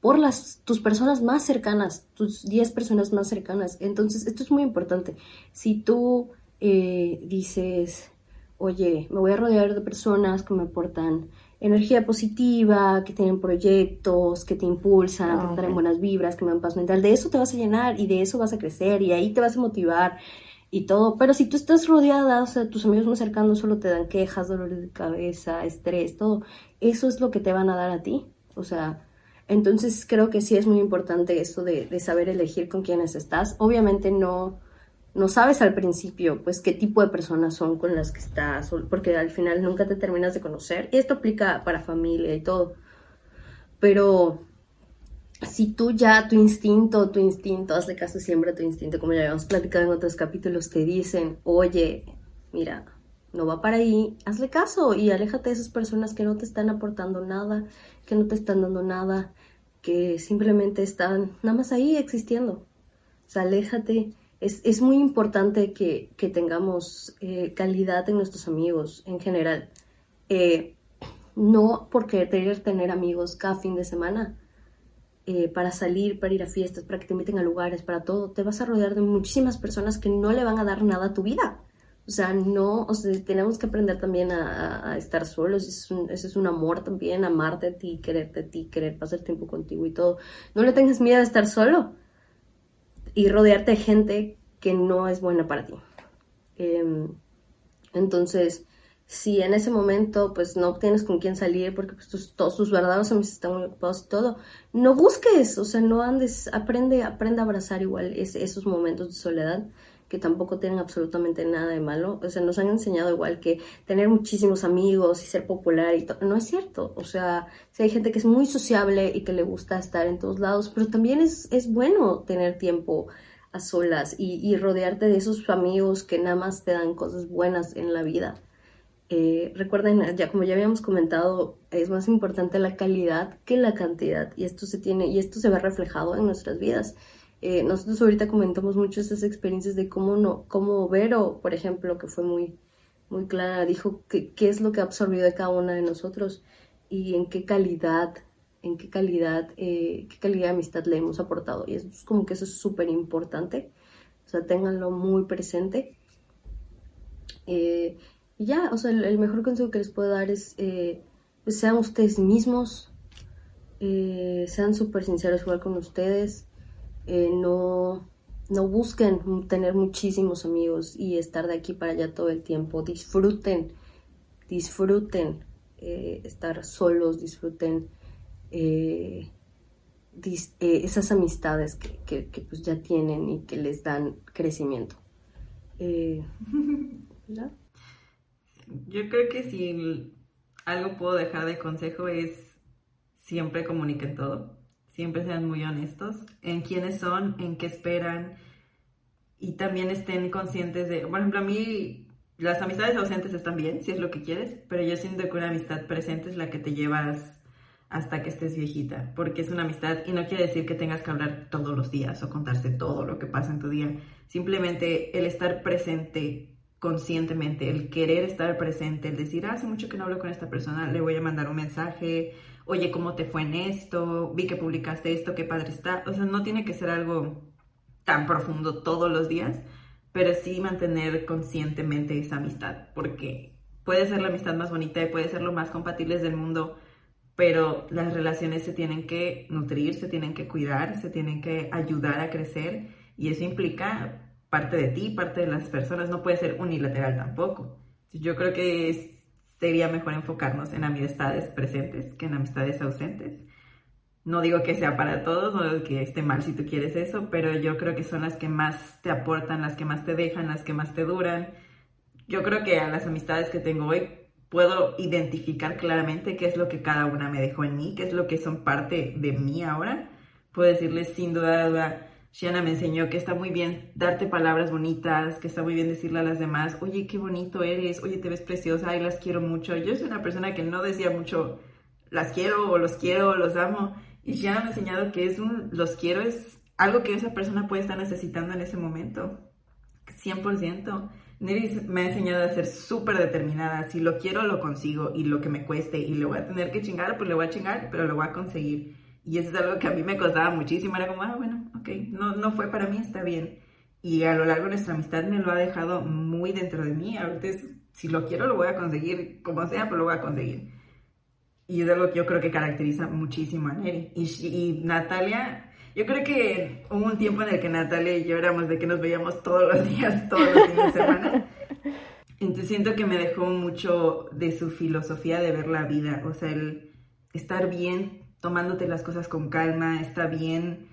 por las, tus personas más cercanas, tus 10 personas más cercanas. Entonces, esto es muy importante. Si tú eh, dices, oye, me voy a rodear de personas que me aportan energía positiva, que tienen proyectos, que te impulsan, que te traen buenas vibras, que me dan paz mental, de eso te vas a llenar y de eso vas a crecer y ahí te vas a motivar y todo. Pero si tú estás rodeada, o sea, tus amigos más cercanos solo te dan quejas, dolores de cabeza, estrés, todo, eso es lo que te van a dar a ti. O sea, entonces creo que sí es muy importante de, de saber elegir con quiénes estás. Obviamente no no sabes al principio, pues, qué tipo de personas son con las que estás, porque al final nunca te terminas de conocer. Y esto aplica para familia y todo. Pero si tú ya, tu instinto, tu instinto, hazle caso siempre a tu instinto, como ya habíamos platicado en otros capítulos, te dicen, oye, mira, no va para ahí, hazle caso y aléjate de esas personas que no te están aportando nada, que no te están dando nada, que simplemente están nada más ahí existiendo. O sea, aléjate es, muy importante que, tengamos eh, calidad en nuestros amigos en general. Eh, no porque querer tener amigos cada fin de semana, eh, para salir, para ir a fiestas, para que te inviten a lugares, para todo, te vas a rodear de muchísimas personas que no le van a dar nada a tu vida. O sea, no, o tenemos que aprender también a, estar solos, es, es, un, amor también, amarte a ti, quererte a ti, querer pasar tiempo contigo y todo. No le tengas miedo a estar solo y rodearte de gente que no es buena para ti. Em, entonces, si en ese momento pues no tienes con quién salir porque pues, todos tus verdaderos amigos están muy ocupados y todo, no busques, o sea, no andes, aprende, aprende a abrazar igual esos momentos de soledad que tampoco tienen absolutamente nada de malo. O sea, nos han enseñado igual que tener muchísimos amigos y ser popular y todo. No es cierto. O sea, si hay gente que es muy sociable y que le gusta estar en todos lados, pero también es, es bueno tener tiempo a solas y, rodearte de esos amigos que nada más te dan cosas buenas en la vida. Eh, recuerden, ya como ya habíamos comentado, es más importante la calidad que la cantidad y esto se tiene y esto se ve reflejado en nuestras vidas. Eh, nosotros ahorita comentamos mucho estas experiencias de cómo no, cómo Vero, por ejemplo, que fue muy, muy clara, dijo qué es lo que ha absorbido de cada una de nosotros y en qué calidad, en qué calidad, eh, qué calidad de amistad le hemos aportado. Y es como que eso es súper importante. O sea, ténganlo muy presente. Eh, y ya, o sea, el, mejor consejo que les puedo dar es, pues sean ustedes mismos, sean súper sinceros igual con ustedes, eh, no, no busquen tener muchísimos amigos y estar de aquí para allá todo el tiempo. Disfruten, disfruten eh, estar solos, disfruten eh, esas amistades que, pues ya tienen y que les dan crecimiento. Yo creo que si algo puedo dejar de consejo es siempre comuniquen todo siempre sean muy honestos en quiénes son, en qué esperan y también estén conscientes de, por ejemplo, a mí las amistades ausentes están bien, si es lo que quieres, pero yo siento que una amistad presente es la que te llevas hasta que estés viejita, porque es una amistad y no quiere decir que tengas que hablar todos los días o contarse todo lo que pasa en tu día, simplemente el estar presente conscientemente, el querer estar presente, el decir, hace mucho que no hablo con esta persona, le voy a mandar un mensaje, oye, ¿cómo te fue en esto? Vi que publicaste esto, qué padre está. O sea, no tiene que ser algo tan profundo todos los días, pero sí mantener conscientemente esa amistad, porque puede ser la amistad más bonita y puede ser lo más compatibles del mundo, pero las relaciones se tienen que nutrir, se tienen que cuidar, se tienen que ayudar a crecer y eso implica parte de ti, parte de las personas, no puede ser unilateral tampoco. Yo creo que sería mejor enfocarnos en amistades presentes que en amistades ausentes. No digo que sea para todos, no digo que esté mal si tú quieres eso, pero yo creo que son las que más te aportan, las que más te dejan, las que más te duran. Yo creo que a las amistades que tengo hoy puedo identificar claramente qué es lo que cada una me dejó en mí, qué es lo que son parte de mí ahora. Puedo decirles sin duda, duda, Shiana me enseñó que está muy bien darte palabras bonitas, que está muy bien decirle a las demás, oye, qué bonito eres, oye, te ves preciosa, ay, las quiero mucho. Yo soy una persona que no decía mucho, las quiero o los quiero o los amo. Y ya me ha enseñado que es un, los quiero es algo que esa persona puede estar necesitando en ese momento. 100%. Neri me ha enseñado a ser súper determinada. Si lo quiero, lo consigo. Y lo que me cueste. Y le voy a tener que chingar, pues le voy a chingar, pero lo voy a conseguir. Y eso es algo que a mí me costaba muchísimo. Era como, ah, bueno, ok, no, no fue para mí, está bien. Y a lo largo de nuestra amistad me lo ha dejado muy dentro de mí. Ahorita es, si lo quiero, lo voy a conseguir, como sea, pero lo voy a conseguir. Y es algo que yo creo que caracteriza muchísimo a Neri. Y, y, Natalia, yo creo que hubo un tiempo en el que Natalia y yo éramos de que nos veíamos todos los días, todos los fines de semana. Entonces siento que me dejó mucho de su filosofía de ver la vida. O sea, el estar bien, tomándote las cosas con calma, está bien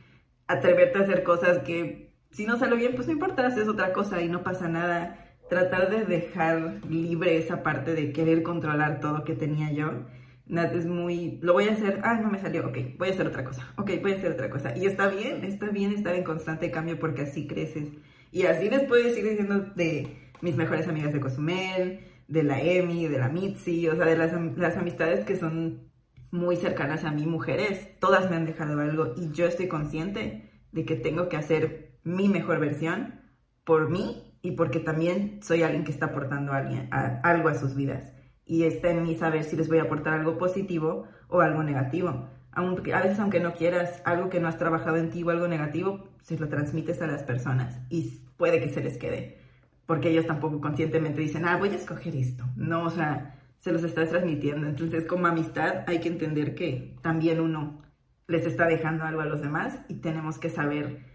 atreverte a hacer cosas que si no sale bien, pues no importa, haces otra cosa y no pasa nada. Tratar de dejar libre esa parte de querer controlar todo que tenía yo Nat es muy, lo voy a hacer, ah, no me salió, ok, voy a hacer otra cosa, ok, voy a hacer otra cosa. Y está bien, está bien estar en constante cambio porque así creces. Y así les puedo seguir diciendo de mis mejores amigas de Cozumel, de la Emi, de la Mitzi, o sea, de las, las amistades que son muy cercanas a mí, mujeres, todas me han dejado algo y yo estoy consciente de que tengo que hacer mi mejor versión por mí y porque también soy alguien que está aportando alguien, algo a sus vidas y está en mí saber si les voy a aportar algo positivo o algo negativo. Aunque, a veces aunque no quieras algo que no has trabajado en ti o algo negativo, se lo transmites a las personas y puede que se les quede, porque ellos tampoco conscientemente dicen, ah, voy a escoger esto. No, o sea, se los estás transmitiendo. Entonces, como amistad hay que entender que también uno les está dejando algo a los demás y tenemos que saber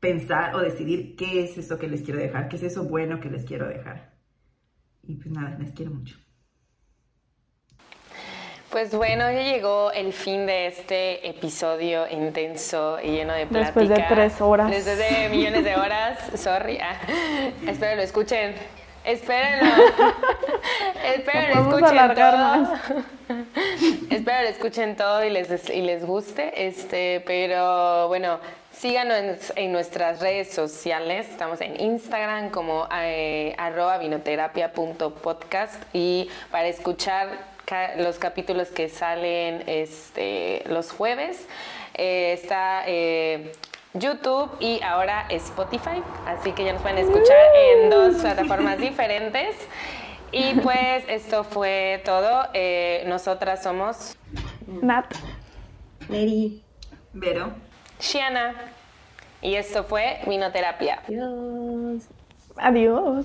pensar o decidir qué es eso que les quiero dejar, qué es eso bueno que les quiero dejar. Y pues nada, les quiero mucho. Pues bueno, ya llegó el fin de este episodio intenso y lleno de plática. Después de tres horas. Después de millones de horas, sorry. Ah, espero lo escuchen. Espérenlo. Espero lo escuchen todo. espero lo escuchen todo y les, y les guste. Este, pero bueno, síganos en, nuestras redes sociales. Estamos en Instagram como eh, arroba vinoterapia.podcast y para escuchar los capítulos que salen este, los jueves. Eh, está eh, YouTube y ahora Spotify, así que ya nos pueden escuchar en dos plataformas diferentes. Y pues esto fue todo. Eh, nosotras somos Nat, Mary, Vero, Shiana. Y esto fue Vinoterapia. Adiós. Adiós.